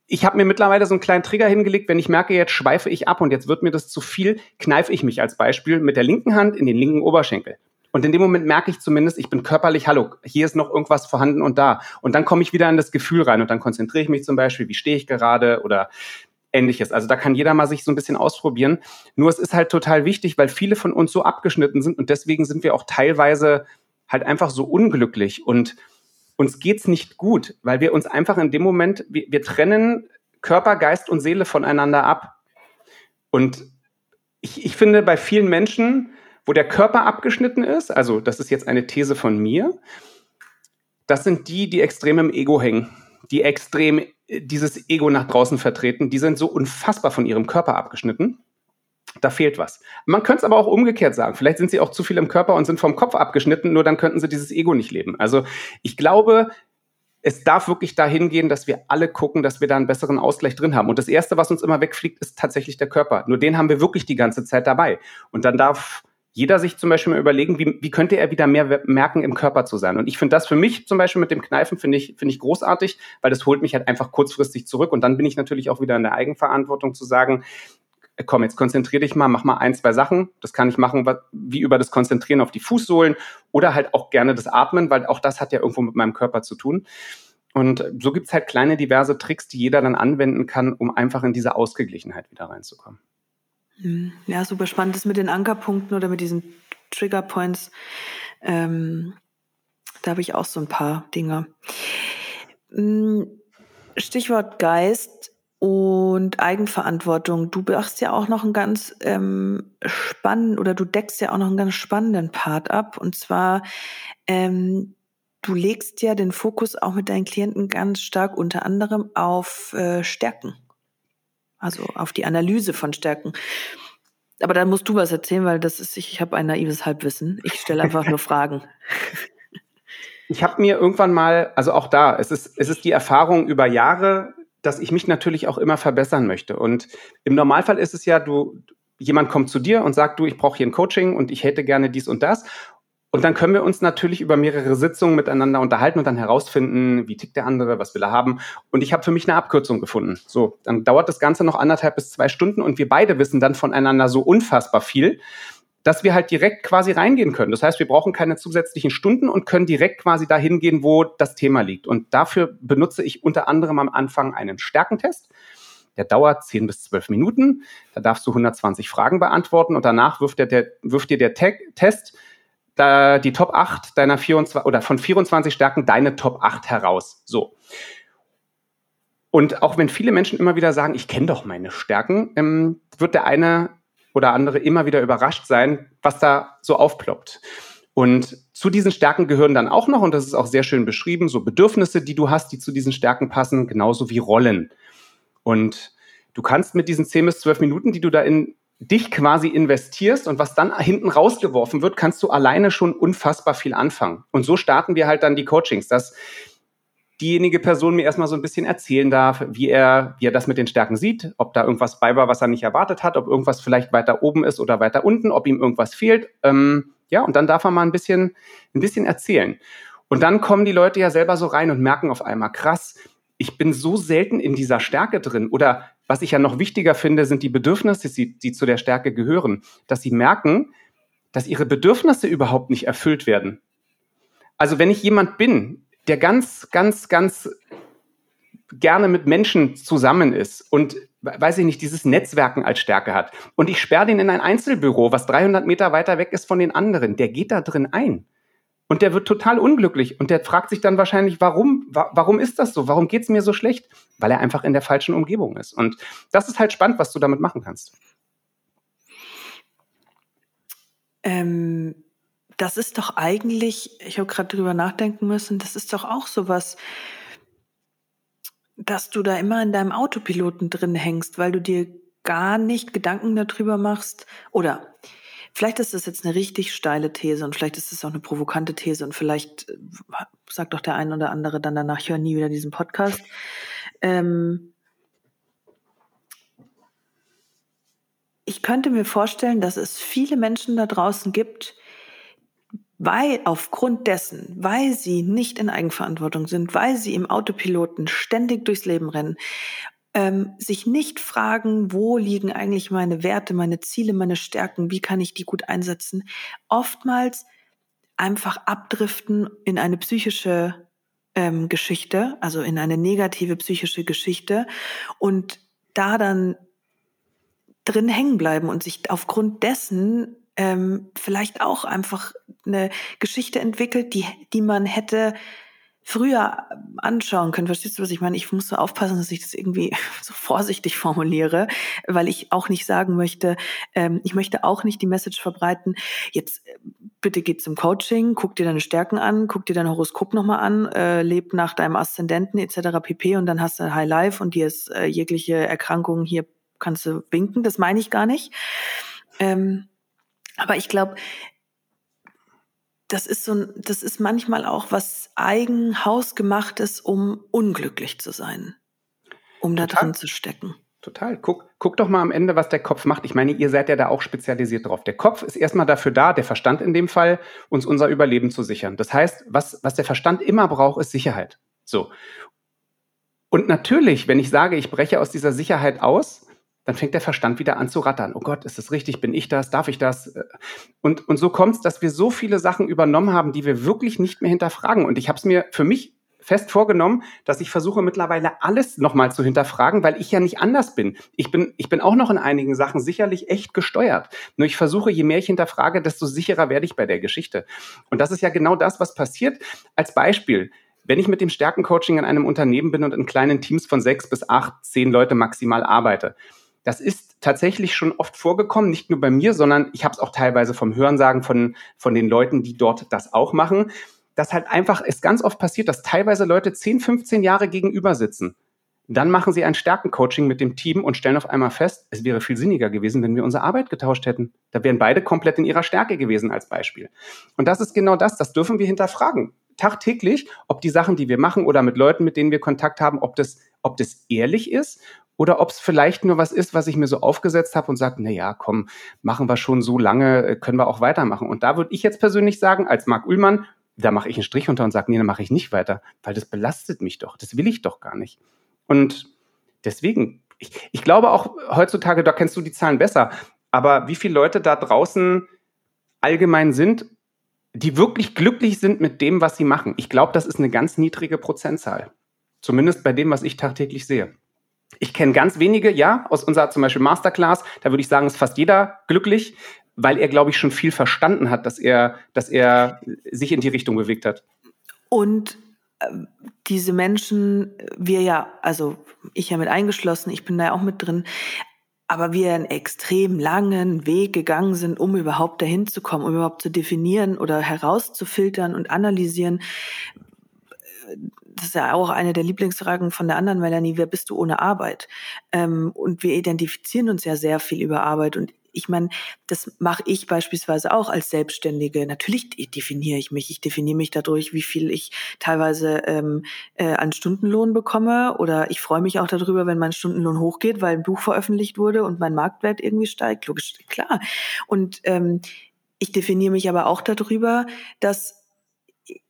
ich habe mir mittlerweile so einen kleinen Trigger hingelegt, wenn ich merke, jetzt schweife ich ab und jetzt wird mir das zu viel, kneife ich mich als Beispiel mit der linken Hand in den linken Oberschenkel. Und in dem Moment merke ich zumindest, ich bin körperlich, hallo, hier ist noch irgendwas vorhanden und da. Und dann komme ich wieder in das Gefühl rein und dann konzentriere ich mich zum Beispiel, wie stehe ich gerade oder ähnliches. Also da kann jeder mal sich so ein bisschen ausprobieren. Nur es ist halt total wichtig, weil viele von uns so abgeschnitten sind und deswegen sind wir auch teilweise halt einfach so unglücklich und uns geht's nicht gut, weil wir uns einfach in dem Moment, wir, wir trennen Körper, Geist und Seele voneinander ab. Und ich, ich finde, bei vielen Menschen wo der Körper abgeschnitten ist, also das ist jetzt eine These von mir, das sind die, die extrem im Ego hängen, die extrem dieses Ego nach draußen vertreten, die sind so unfassbar von ihrem Körper abgeschnitten. Da fehlt was. Man könnte es aber auch umgekehrt sagen. Vielleicht sind sie auch zu viel im Körper und sind vom Kopf abgeschnitten, nur dann könnten sie dieses Ego nicht leben. Also ich glaube, es darf wirklich dahin gehen, dass wir alle gucken, dass wir da einen besseren Ausgleich drin haben. Und das Erste, was uns immer wegfliegt, ist tatsächlich der Körper. Nur den haben wir wirklich die ganze Zeit dabei. Und dann darf jeder sich zum Beispiel mal überlegen, wie, wie könnte er wieder mehr merken, im Körper zu sein. Und ich finde das für mich zum Beispiel mit dem Kneifen, finde ich, finde ich großartig, weil das holt mich halt einfach kurzfristig zurück. Und dann bin ich natürlich auch wieder in der Eigenverantwortung zu sagen, komm, jetzt konzentrier dich mal, mach mal ein, zwei Sachen. Das kann ich machen, wie über das Konzentrieren auf die Fußsohlen oder halt auch gerne das Atmen, weil auch das hat ja irgendwo mit meinem Körper zu tun. Und so gibt's halt kleine diverse Tricks, die jeder dann anwenden kann, um einfach in diese Ausgeglichenheit wieder reinzukommen. Hm, ja, super spannend. Das mit den Ankerpunkten oder mit diesen Triggerpoints. Ähm, da habe ich auch so ein paar Dinge. Hm, Stichwort Geist und Eigenverantwortung. Du machst ja auch noch einen ganz ähm, spannenden oder du deckst ja auch noch einen ganz spannenden Part ab. Und zwar, ähm, du legst ja den Fokus auch mit deinen Klienten ganz stark unter anderem auf äh, Stärken also auf die Analyse von Stärken. Aber da musst du was erzählen, weil das ist, ich, ich habe ein naives Halbwissen. Ich stelle einfach nur Fragen. Ich habe mir irgendwann mal, also auch da, es ist, es ist die Erfahrung über Jahre, dass ich mich natürlich auch immer verbessern möchte. Und im Normalfall ist es ja, du, jemand kommt zu dir und sagt, du, ich brauche hier ein Coaching und ich hätte gerne dies und das. Und dann können wir uns natürlich über mehrere Sitzungen miteinander unterhalten und dann herausfinden, wie tickt der andere, was will er haben. Und ich habe für mich eine Abkürzung gefunden. So, dann dauert das Ganze noch anderthalb bis zwei Stunden und wir beide wissen dann voneinander so unfassbar viel, dass wir halt direkt quasi reingehen können. Das heißt, wir brauchen keine zusätzlichen Stunden und können direkt quasi dahin gehen, wo das Thema liegt. Und dafür benutze ich unter anderem am Anfang einen Stärkentest. Der dauert 10 bis 12 Minuten. Da darfst du 120 Fragen beantworten und danach wirft, der, der, wirft dir der Te Test da die Top 8 deiner 24 oder von 24 Stärken deine Top 8 heraus. So. Und auch wenn viele Menschen immer wieder sagen, ich kenne doch meine Stärken, ähm, wird der eine oder andere immer wieder überrascht sein, was da so aufploppt. Und zu diesen Stärken gehören dann auch noch, und das ist auch sehr schön beschrieben, so Bedürfnisse, die du hast, die zu diesen Stärken passen, genauso wie Rollen. Und du kannst mit diesen 10 bis 12 Minuten, die du da in dich quasi investierst und was dann hinten rausgeworfen wird, kannst du alleine schon unfassbar viel anfangen. Und so starten wir halt dann die Coachings, dass diejenige Person mir erstmal so ein bisschen erzählen darf, wie er, wie er das mit den Stärken sieht, ob da irgendwas bei war, was er nicht erwartet hat, ob irgendwas vielleicht weiter oben ist oder weiter unten, ob ihm irgendwas fehlt. Ähm, ja, und dann darf er mal ein bisschen, ein bisschen erzählen. Und dann kommen die Leute ja selber so rein und merken auf einmal, krass, ich bin so selten in dieser Stärke drin. Oder was ich ja noch wichtiger finde, sind die Bedürfnisse, die, die zu der Stärke gehören. Dass sie merken, dass ihre Bedürfnisse überhaupt nicht erfüllt werden. Also wenn ich jemand bin, der ganz, ganz, ganz gerne mit Menschen zusammen ist und weiß ich nicht, dieses Netzwerken als Stärke hat. Und ich sperre den in ein Einzelbüro, was 300 Meter weiter weg ist von den anderen. Der geht da drin ein. Und der wird total unglücklich. Und der fragt sich dann wahrscheinlich, warum, wa warum ist das so? Warum geht es mir so schlecht? Weil er einfach in der falschen Umgebung ist. Und das ist halt spannend, was du damit machen kannst. Ähm, das ist doch eigentlich, ich habe gerade drüber nachdenken müssen, das ist doch auch sowas, dass du da immer in deinem Autopiloten drin hängst, weil du dir gar nicht Gedanken darüber machst oder vielleicht ist das jetzt eine richtig steile These und vielleicht ist es auch eine provokante These und vielleicht äh, sagt doch der ein oder andere dann danach, ich höre nie wieder diesen Podcast. Ähm ich könnte mir vorstellen, dass es viele Menschen da draußen gibt, weil aufgrund dessen, weil sie nicht in Eigenverantwortung sind, weil sie im Autopiloten ständig durchs Leben rennen, ähm, sich nicht fragen, wo liegen eigentlich meine Werte, meine Ziele, meine Stärken, wie kann ich die gut einsetzen, oftmals einfach abdriften in eine psychische ähm, Geschichte, also in eine negative psychische Geschichte und da dann drin hängen bleiben und sich aufgrund dessen ähm, vielleicht auch einfach eine Geschichte entwickelt, die, die man hätte früher anschauen können. Verstehst du, was ich meine? Ich muss so aufpassen, dass ich das irgendwie so vorsichtig formuliere, weil ich auch nicht sagen möchte, ähm, ich möchte auch nicht die Message verbreiten, jetzt äh, bitte geh zum Coaching, guck dir deine Stärken an, guck dir dein Horoskop nochmal an, äh, leb nach deinem Aszendenten etc. pp. und dann hast du High Life und dir ist äh, jegliche Erkrankung hier kannst du winken. Das meine ich gar nicht. Ähm, aber ich glaube, das ist so, das ist manchmal auch was eigen hausgemachtes, um unglücklich zu sein, um da drin zu stecken. Total. Guck, guck doch mal am Ende, was der Kopf macht. Ich meine, ihr seid ja da auch spezialisiert drauf. Der Kopf ist erstmal dafür da, der Verstand in dem Fall, uns unser Überleben zu sichern. Das heißt, was, was der Verstand immer braucht, ist Sicherheit. So. Und natürlich, wenn ich sage, ich breche aus dieser Sicherheit aus, dann fängt der Verstand wieder an zu rattern. Oh Gott, ist das richtig? Bin ich das? Darf ich das? Und, und so kommt es, dass wir so viele Sachen übernommen haben, die wir wirklich nicht mehr hinterfragen. Und ich habe es mir für mich fest vorgenommen, dass ich versuche mittlerweile alles nochmal zu hinterfragen, weil ich ja nicht anders bin. Ich bin, ich bin auch noch in einigen Sachen sicherlich echt gesteuert. Nur ich versuche, je mehr ich hinterfrage, desto sicherer werde ich bei der Geschichte. Und das ist ja genau das, was passiert. Als Beispiel, wenn ich mit dem Stärkencoaching in einem Unternehmen bin und in kleinen Teams von sechs bis acht, zehn Leute maximal arbeite, das ist tatsächlich schon oft vorgekommen, nicht nur bei mir, sondern ich habe es auch teilweise vom Hörensagen von, von den Leuten, die dort das auch machen, dass halt einfach es ganz oft passiert, dass teilweise Leute 10, 15 Jahre gegenüber sitzen. Dann machen sie ein Stärkencoaching mit dem Team und stellen auf einmal fest, es wäre viel sinniger gewesen, wenn wir unsere Arbeit getauscht hätten. Da wären beide komplett in ihrer Stärke gewesen als Beispiel. Und das ist genau das, das dürfen wir hinterfragen. Tagtäglich, ob die Sachen, die wir machen oder mit Leuten, mit denen wir Kontakt haben, ob das, ob das ehrlich ist oder ob es vielleicht nur was ist, was ich mir so aufgesetzt habe und sage, na ja, komm, machen wir schon so lange, äh, können wir auch weitermachen. Und da würde ich jetzt persönlich sagen, als Marc Ullmann, da mache ich einen Strich unter und sage, nee, dann mache ich nicht weiter, weil das belastet mich doch, das will ich doch gar nicht. Und deswegen, ich, ich glaube auch heutzutage, da kennst du die Zahlen besser, aber wie viele Leute da draußen allgemein sind, die wirklich glücklich sind mit dem, was sie machen. Ich glaube, das ist eine ganz niedrige Prozentzahl. Zumindest bei dem, was ich tagtäglich sehe. Ich kenne ganz wenige, ja, aus unserer zum Beispiel Masterclass, da würde ich sagen, ist fast jeder glücklich, weil er, glaube ich, schon viel verstanden hat, dass er, dass er sich in die Richtung bewegt hat. Und äh, diese Menschen, wir ja, also ich ja mit eingeschlossen, ich bin da ja auch mit drin, aber wir einen extrem langen Weg gegangen sind, um überhaupt dahin zu kommen, um überhaupt zu definieren oder herauszufiltern und analysieren. Das ist ja auch eine der Lieblingsfragen von der anderen Melanie, wer bist du ohne Arbeit? Ähm, und wir identifizieren uns ja sehr viel über Arbeit und ich meine, das mache ich beispielsweise auch als Selbstständige. Natürlich definiere ich mich. Ich definiere mich dadurch, wie viel ich teilweise ähm, äh, an Stundenlohn bekomme. Oder ich freue mich auch darüber, wenn mein Stundenlohn hochgeht, weil ein Buch veröffentlicht wurde und mein Marktwert irgendwie steigt. Logisch, klar. Und ähm, ich definiere mich aber auch darüber, dass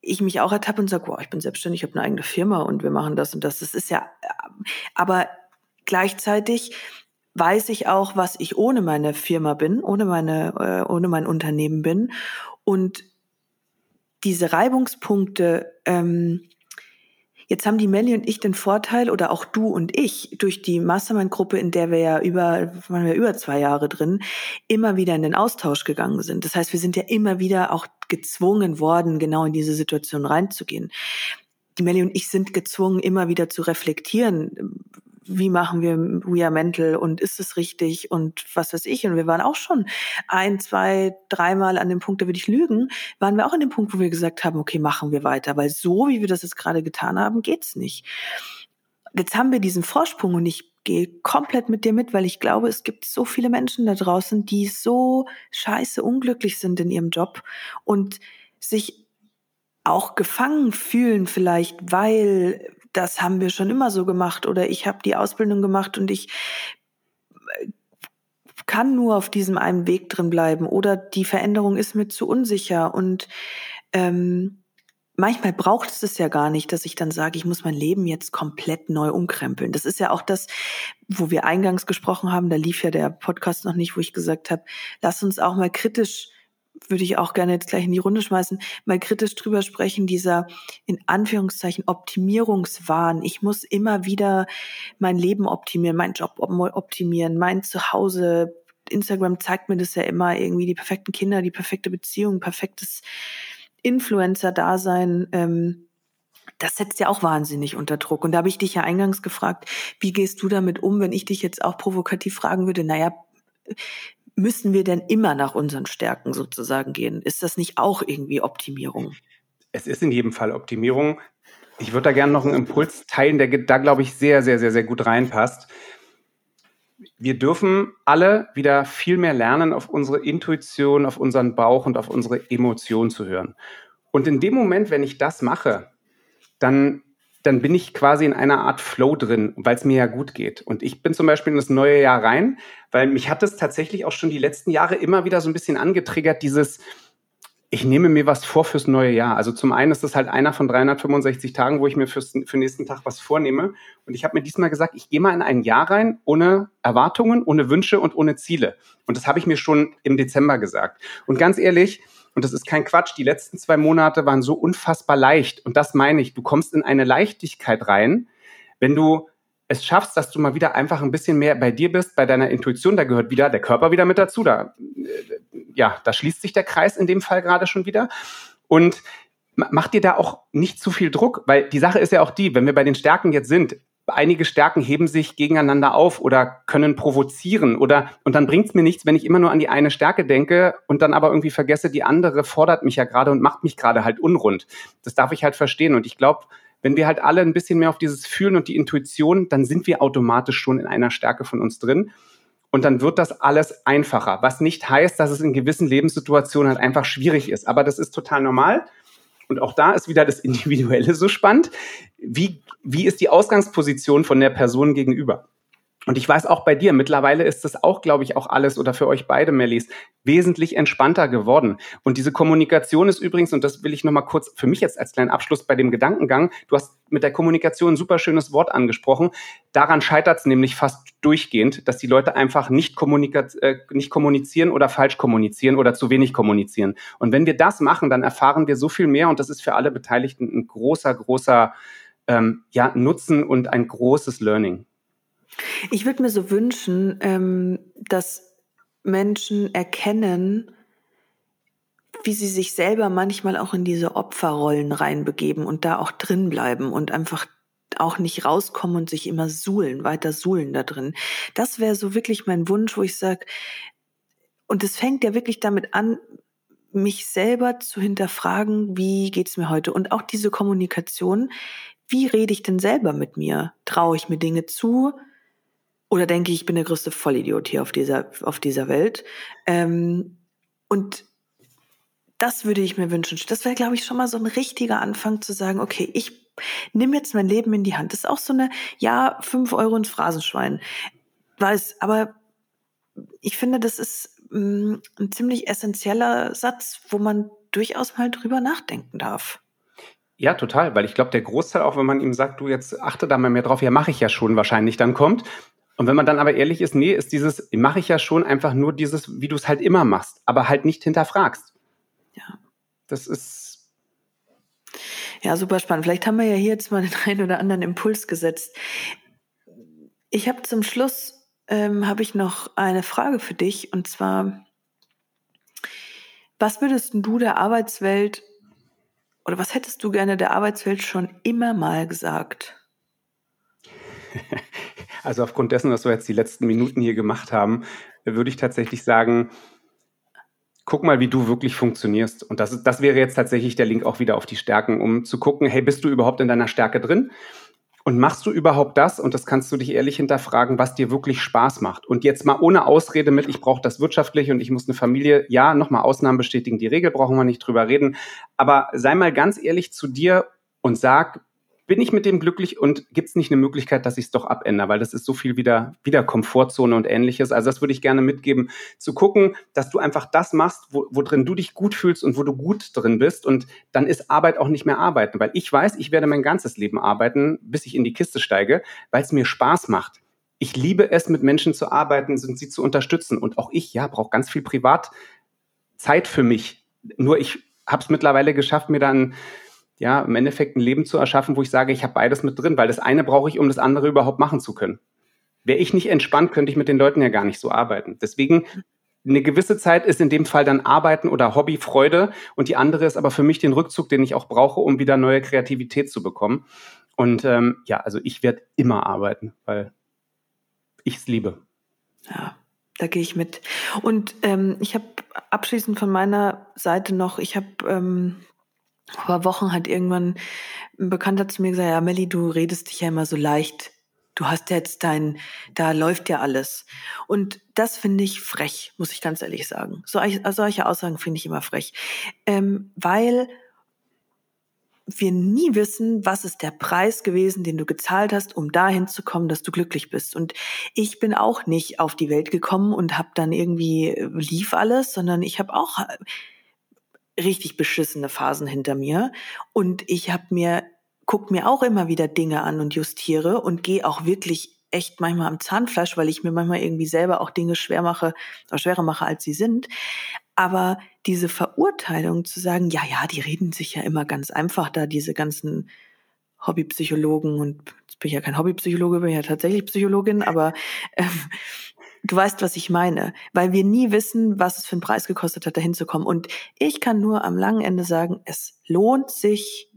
ich mich auch ertappe und sage, wow, ich bin selbstständig, ich habe eine eigene Firma und wir machen das und das. Das ist ja, aber gleichzeitig weiß ich auch, was ich ohne meine Firma bin, ohne meine, äh, ohne mein Unternehmen bin. Und diese Reibungspunkte, ähm, Jetzt haben die Melli und ich den Vorteil oder auch du und ich durch die Mastermind-Gruppe, in der wir ja über, waren wir über zwei Jahre drin, immer wieder in den Austausch gegangen sind. Das heißt, wir sind ja immer wieder auch gezwungen worden, genau in diese Situation reinzugehen. Die Melli und ich sind gezwungen, immer wieder zu reflektieren wie machen wir We Are Mental und ist es richtig und was weiß ich. Und wir waren auch schon ein, zwei, dreimal an dem Punkt, da würde ich lügen, waren wir auch an dem Punkt, wo wir gesagt haben, okay, machen wir weiter, weil so, wie wir das jetzt gerade getan haben, geht's nicht. Jetzt haben wir diesen Vorsprung und ich gehe komplett mit dir mit, weil ich glaube, es gibt so viele Menschen da draußen, die so scheiße unglücklich sind in ihrem Job und sich auch gefangen fühlen vielleicht, weil das haben wir schon immer so gemacht oder ich habe die Ausbildung gemacht und ich äh, kann nur auf diesem einen Weg drin bleiben oder die Veränderung ist mir zu unsicher und ähm, manchmal braucht es es ja gar nicht, dass ich dann sage, ich muss mein Leben jetzt komplett neu umkrempeln. Das ist ja auch das, wo wir eingangs gesprochen haben, da lief ja der Podcast noch nicht, wo ich gesagt habe, lass uns auch mal kritisch würde ich auch gerne jetzt gleich in die Runde schmeißen, mal kritisch drüber sprechen, dieser in Anführungszeichen Optimierungswahn. Ich muss immer wieder mein Leben optimieren, meinen Job optimieren, mein Zuhause. Instagram zeigt mir das ja immer irgendwie die perfekten Kinder, die perfekte Beziehung, perfektes Influencer-Dasein. Ähm, das setzt ja auch wahnsinnig unter Druck. Und da habe ich dich ja eingangs gefragt, wie gehst du damit um, wenn ich dich jetzt auch provokativ fragen würde, naja, müssen wir denn immer nach unseren Stärken sozusagen gehen? Ist das nicht auch irgendwie Optimierung? Es ist in jedem Fall Optimierung. Ich würde da gerne noch einen Impuls teilen, der da, glaube ich, sehr, sehr, sehr, sehr gut reinpasst. Wir dürfen alle wieder viel mehr lernen, auf unsere Intuition, auf unseren Bauch und auf unsere Emotionen zu hören. Und in dem Moment, wenn ich das mache, dann dann bin ich quasi in einer Art Flow drin, weil es mir ja gut geht. Und ich bin zum Beispiel in das neue Jahr rein, weil mich hat es tatsächlich auch schon die letzten Jahre immer wieder so ein bisschen angetriggert, dieses, ich nehme mir was vor fürs neue Jahr. Also zum einen ist das halt einer von 365 Tagen, wo ich mir fürs, für nächsten Tag was vornehme. Und ich habe mir diesmal gesagt, ich gehe mal in ein Jahr rein ohne Erwartungen, ohne Wünsche und ohne Ziele. Und das habe ich mir schon im Dezember gesagt. Und ganz ehrlich, und das ist kein Quatsch, die letzten zwei Monate waren so unfassbar leicht. Und das meine ich, du kommst in eine Leichtigkeit rein, wenn du es schaffst, dass du mal wieder einfach ein bisschen mehr bei dir bist, bei deiner Intuition, da gehört wieder der Körper wieder mit dazu. Da, äh, ja, da schließt sich der Kreis in dem Fall gerade schon wieder. Und mach dir da auch nicht zu viel Druck, weil die Sache ist ja auch die, wenn wir bei den Stärken jetzt sind, einige Stärken heben sich gegeneinander auf oder können provozieren oder und dann bringt es mir nichts, wenn ich immer nur an die eine Stärke denke und dann aber irgendwie vergesse, die andere fordert mich ja gerade und macht mich gerade halt unrund. Das darf ich halt verstehen und ich glaube, wenn wir halt alle ein bisschen mehr auf dieses Fühlen und die Intuition, dann sind wir automatisch schon in einer Stärke von uns drin. Und dann wird das alles einfacher. Was nicht heißt, dass es in gewissen Lebenssituationen halt einfach schwierig ist. Aber das ist total normal. Und auch da ist wieder das Individuelle so spannend. Wie, wie ist die Ausgangsposition von der Person gegenüber? Und ich weiß auch bei dir, mittlerweile ist das auch, glaube ich, auch alles oder für euch beide, Mellies, wesentlich entspannter geworden. Und diese Kommunikation ist übrigens, und das will ich nochmal kurz für mich jetzt als kleinen Abschluss bei dem Gedankengang, du hast mit der Kommunikation ein super schönes Wort angesprochen. Daran scheitert es nämlich fast durchgehend, dass die Leute einfach nicht, äh, nicht kommunizieren oder falsch kommunizieren oder zu wenig kommunizieren. Und wenn wir das machen, dann erfahren wir so viel mehr und das ist für alle Beteiligten ein großer, großer ähm, ja, Nutzen und ein großes Learning. Ich würde mir so wünschen, ähm, dass Menschen erkennen, wie sie sich selber manchmal auch in diese Opferrollen reinbegeben und da auch drin bleiben und einfach auch nicht rauskommen und sich immer suhlen, weiter suhlen da drin. Das wäre so wirklich mein Wunsch, wo ich sage, und es fängt ja wirklich damit an, mich selber zu hinterfragen, wie geht's mir heute? Und auch diese Kommunikation, wie rede ich denn selber mit mir? Traue ich mir Dinge zu? Oder denke ich, ich bin der größte Vollidiot hier auf dieser, auf dieser Welt? Ähm, und das würde ich mir wünschen. Das wäre, glaube ich, schon mal so ein richtiger Anfang zu sagen, okay, ich nehme jetzt mein Leben in die Hand. Das ist auch so eine, ja, fünf Euro ins Phrasenschwein. Weiß, aber ich finde, das ist mh, mm, ein ziemlich essentieller Satz, wo man durchaus mal drüber nachdenken darf. Ja, total, weil ich glaube, der Großteil, auch wenn man ihm sagt, du jetzt achte da mal mehr drauf, ja, mache ich ja schon wahrscheinlich, dann kommt. Und wenn man dann aber ehrlich ist, nee, ist dieses, mache ich ja schon einfach nur dieses, wie du es halt immer machst, aber halt nicht hinterfragst. Das ist. Ja, super spannend. Vielleicht haben wir ja hier jetzt mal den einen oder anderen Impuls gesetzt. Ich habe zum Schluss ähm, habe ich noch eine Frage für dich und zwar: Was würdest du der Arbeitswelt oder was hättest du gerne der Arbeitswelt schon immer mal gesagt? Also aufgrund dessen, was wir jetzt die letzten Minuten hier gemacht haben, würde ich tatsächlich sagen, guck mal, wie du wirklich funktionierst. Und das, das wäre jetzt tatsächlich der Link auch wieder auf die Stärken, um zu gucken, hey, bist du überhaupt in deiner Stärke drin? Und machst du überhaupt das, und das kannst du dich ehrlich hinterfragen, was dir wirklich Spaß macht? Und jetzt mal ohne Ausrede mit, ich brauche das wirtschaftlich und ich muss eine Familie, ja, nochmal Ausnahmen bestätigen, die Regel brauchen wir nicht drüber reden. Aber sei mal ganz ehrlich zu dir und sag, bin ich mit dem glücklich und gibt es nicht eine Möglichkeit, dass ich es doch abändere, weil das ist so viel wieder, wieder Komfortzone und ähnliches. Also das würde ich gerne mitgeben, zu gucken, dass du einfach das machst, wo, wo drin du dich gut fühlst und wo du gut drin bist. Und dann ist Arbeit auch nicht mehr arbeiten, weil ich weiß, ich werde mein ganzes Leben arbeiten, bis ich in die Kiste steige, weil es mir Spaß macht. Ich liebe es, mit Menschen zu arbeiten und sie zu unterstützen. Und auch ich, ja, brauche ganz viel Privatzeit für mich. Nur ich habe es mittlerweile geschafft, mir dann ja, im Endeffekt ein Leben zu erschaffen, wo ich sage, ich habe beides mit drin, weil das eine brauche ich, um das andere überhaupt machen zu können. Wäre ich nicht entspannt, könnte ich mit den Leuten ja gar nicht so arbeiten. Deswegen eine gewisse Zeit ist in dem Fall dann Arbeiten oder Hobby, Freude und die andere ist aber für mich den Rückzug, den ich auch brauche, um wieder neue Kreativität zu bekommen. Und ähm, ja, also ich werde immer arbeiten, weil ich es liebe. Ja, da gehe ich mit. Und ähm, ich habe abschließend von meiner Seite noch, ich habe ähm, vor Wochen hat irgendwann ein Bekannter zu mir gesagt, ja, Melli, du redest dich ja immer so leicht. Du hast jetzt dein, da läuft ja alles. Und das finde ich frech, muss ich ganz ehrlich sagen. So, solche Aussagen finde ich immer frech. Ähm, weil wir nie wissen, was ist der Preis gewesen, den du gezahlt hast, um dahin zu kommen, dass du glücklich bist. Und ich bin auch nicht auf die Welt gekommen und habe dann irgendwie lief alles, sondern ich habe auch richtig beschissene Phasen hinter mir und ich habe mir guck mir auch immer wieder Dinge an und justiere und gehe auch wirklich echt manchmal am Zahnfleisch, weil ich mir manchmal irgendwie selber auch Dinge schwer mache schwerer mache, als sie sind. Aber diese Verurteilung zu sagen, ja, ja, die reden sich ja immer ganz einfach da, diese ganzen Hobbypsychologen und jetzt bin ich ja kein Hobbypsychologe, bin ja tatsächlich Psychologin, aber ähm, du weißt, was ich meine, weil wir nie wissen, was es für einen Preis gekostet hat, dahin zu kommen. Und ich kann nur am langen Ende sagen, es lohnt sich,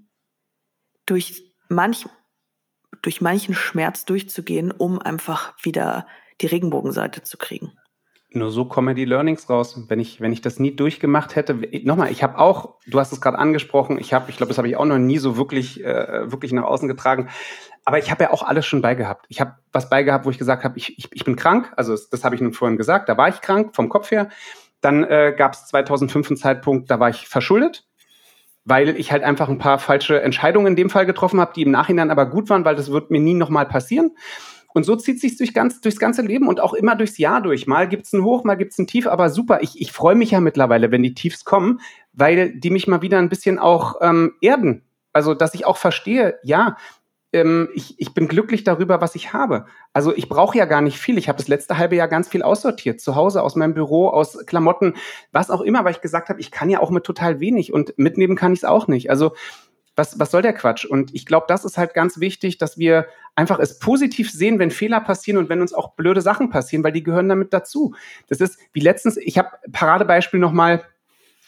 durch manch, durch manchen Schmerz durchzugehen, um einfach wieder die Regenbogenseite zu kriegen. Nur so kommen die Learnings raus. Wenn ich, wenn ich das nie durchgemacht hätte, nochmal, ich habe auch, du hast es gerade angesprochen, ich habe, ich glaube, das habe ich auch noch nie so wirklich, äh, wirklich nach außen getragen. Aber ich habe ja auch alles schon beigehabt. Ich habe was beigehabt, wo ich gesagt habe, ich, ich, ich bin krank. Also das, das habe ich nun vorhin gesagt. Da war ich krank vom Kopf her. Dann äh, gab es 2005 einen Zeitpunkt, da war ich verschuldet, weil ich halt einfach ein paar falsche Entscheidungen in dem Fall getroffen habe, die im Nachhinein aber gut waren, weil das wird mir nie nochmal passieren. Und so zieht sich durch ganz, durchs ganze Leben und auch immer durchs Jahr durch. Mal gibt's ein Hoch, mal gibt's ein Tief, aber super. Ich, ich freue mich ja mittlerweile, wenn die Tiefs kommen, weil die mich mal wieder ein bisschen auch ähm, erden. Also, dass ich auch verstehe, ja, ähm, ich, ich bin glücklich darüber, was ich habe. Also ich brauche ja gar nicht viel. Ich habe das letzte halbe Jahr ganz viel aussortiert. Zu Hause, aus meinem Büro, aus Klamotten, was auch immer, weil ich gesagt habe, ich kann ja auch mit total wenig und mitnehmen kann ich es auch nicht. Also was, was soll der Quatsch? Und ich glaube, das ist halt ganz wichtig, dass wir einfach es positiv sehen, wenn Fehler passieren und wenn uns auch blöde Sachen passieren, weil die gehören damit dazu. Das ist wie letztens, ich habe Paradebeispiel nochmal,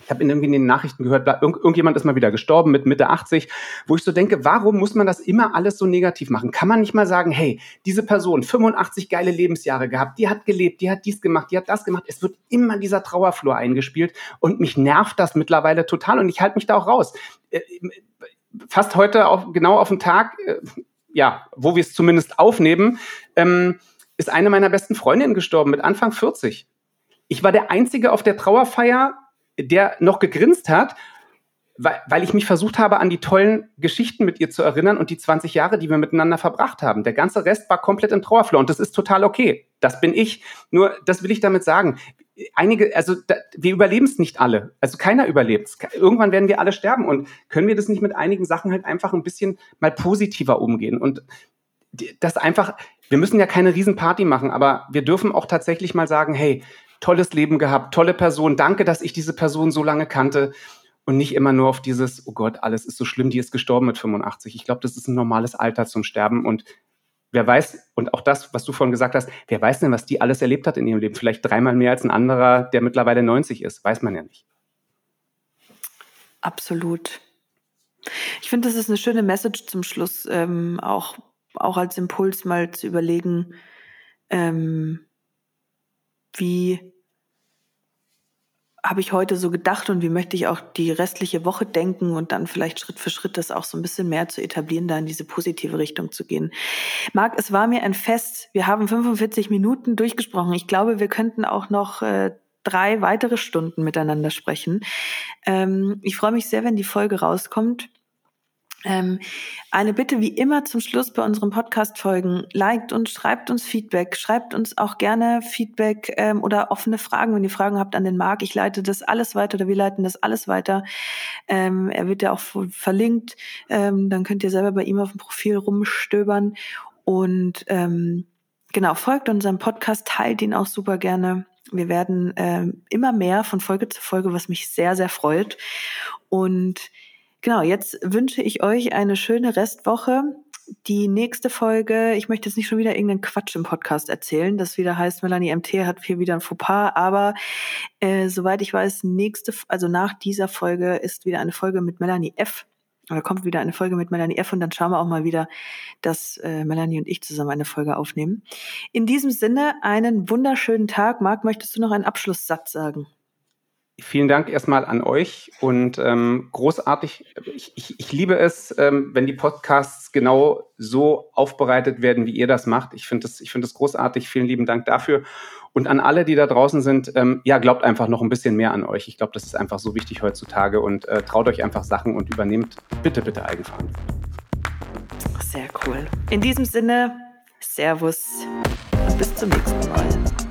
ich habe irgendwie in den Nachrichten gehört, irgend, irgendjemand ist mal wieder gestorben mit Mitte 80, wo ich so denke, warum muss man das immer alles so negativ machen? Kann man nicht mal sagen, hey, diese Person, 85 geile Lebensjahre gehabt, die hat gelebt, die hat dies gemacht, die hat das gemacht. Es wird immer dieser Trauerflur eingespielt und mich nervt das mittlerweile total und ich halte mich da auch raus. Äh, fast heute auch genau auf den Tag, äh, ja, wo wir es zumindest aufnehmen, ähm, ist eine meiner besten Freundinnen gestorben mit Anfang 40. Ich war der Einzige auf der Trauerfeier, der noch gegrinst hat, weil, weil ich mich versucht habe, an die tollen Geschichten mit ihr zu erinnern und die 20 Jahre, die wir miteinander verbracht haben. Der ganze Rest war komplett im Trauerflor und das ist total okay. Das bin ich. Nur, das will ich damit sagen. Einige, also da, wir überleben es nicht alle. Also keiner überlebt es. Irgendwann werden wir alle sterben. Und können wir das nicht mit einigen Sachen halt einfach ein bisschen mal positiver umgehen? Und das einfach, wir müssen ja keine Riesenparty machen, aber wir dürfen auch tatsächlich mal sagen, hey, tolles Leben gehabt, tolle Person, danke, dass ich diese Person so lange kannte und nicht immer nur auf dieses, oh Gott, alles ist so schlimm, die ist gestorben mit 85. Ich glaube, das ist ein normales Alter zum Sterben und wer weiß, und auch das, was du vorhin gesagt hast, wer weiß denn, was die alles erlebt hat in ihrem Leben? Vielleicht dreimal mehr als ein anderer, der mittlerweile 90 ist, weiß man ja nicht. Absolut. Ich finde, das ist eine schöne Message zum Schluss, ähm, auch, auch als Impuls mal zu überlegen, ähm, wie habe ich heute so gedacht und wie möchte ich auch die restliche Woche denken und dann vielleicht Schritt für Schritt das auch so ein bisschen mehr zu etablieren, da in diese positive Richtung zu gehen. Marc, es war mir ein Fest. Wir haben 45 Minuten durchgesprochen. Ich glaube, wir könnten auch noch äh, drei weitere Stunden miteinander sprechen. Ähm, ich freue mich sehr, wenn die Folge rauskommt. Ähm, eine Bitte wie immer zum Schluss bei unseren Podcast-Folgen. Liked und schreibt uns Feedback. Schreibt uns auch gerne Feedback ähm, oder offene Fragen, wenn ihr Fragen habt an den Marc. Ich leite das alles weiter oder wir leiten das alles weiter. Ähm, er wird ja auch verlinkt. Ähm, dann könnt ihr selber bei ihm auf dem Profil rumstöbern. Und ähm, genau, folgt unserem Podcast, teilt ihn auch super gerne. Wir werden ähm, immer mehr von Folge zu Folge, was mich sehr, sehr freut. Und Genau, jetzt wünsche ich euch eine schöne Restwoche. Die nächste Folge, ich möchte jetzt nicht schon wieder irgendeinen Quatsch im Podcast erzählen, das wieder heißt, Melanie MT hat hier wieder ein Fauxpas, aber äh, soweit ich weiß, nächste, also nach dieser Folge ist wieder eine Folge mit Melanie F. Oder kommt wieder eine Folge mit Melanie F. und dann schauen wir auch mal wieder, dass äh, Melanie und ich zusammen eine Folge aufnehmen. In diesem Sinne, einen wunderschönen Tag. Marc, möchtest du noch einen Abschlusssatz sagen? Vielen Dank erstmal an euch und ähm, großartig. Ich, ich, ich liebe es, ähm, wenn die Podcasts genau so aufbereitet werden, wie ihr das macht. Ich finde das, ich das großartig. Vielen lieben Dank dafür. Und an alle, die da draußen sind, ähm, ja, glaubt einfach noch ein bisschen mehr an euch. Ich glaube, das ist einfach so wichtig heutzutage und äh, traut euch einfach Sachen und übernehmt bitte, bitte Eigenverantwortung. Sehr cool. In diesem Sinne, Servus und bis zum nächsten Mal.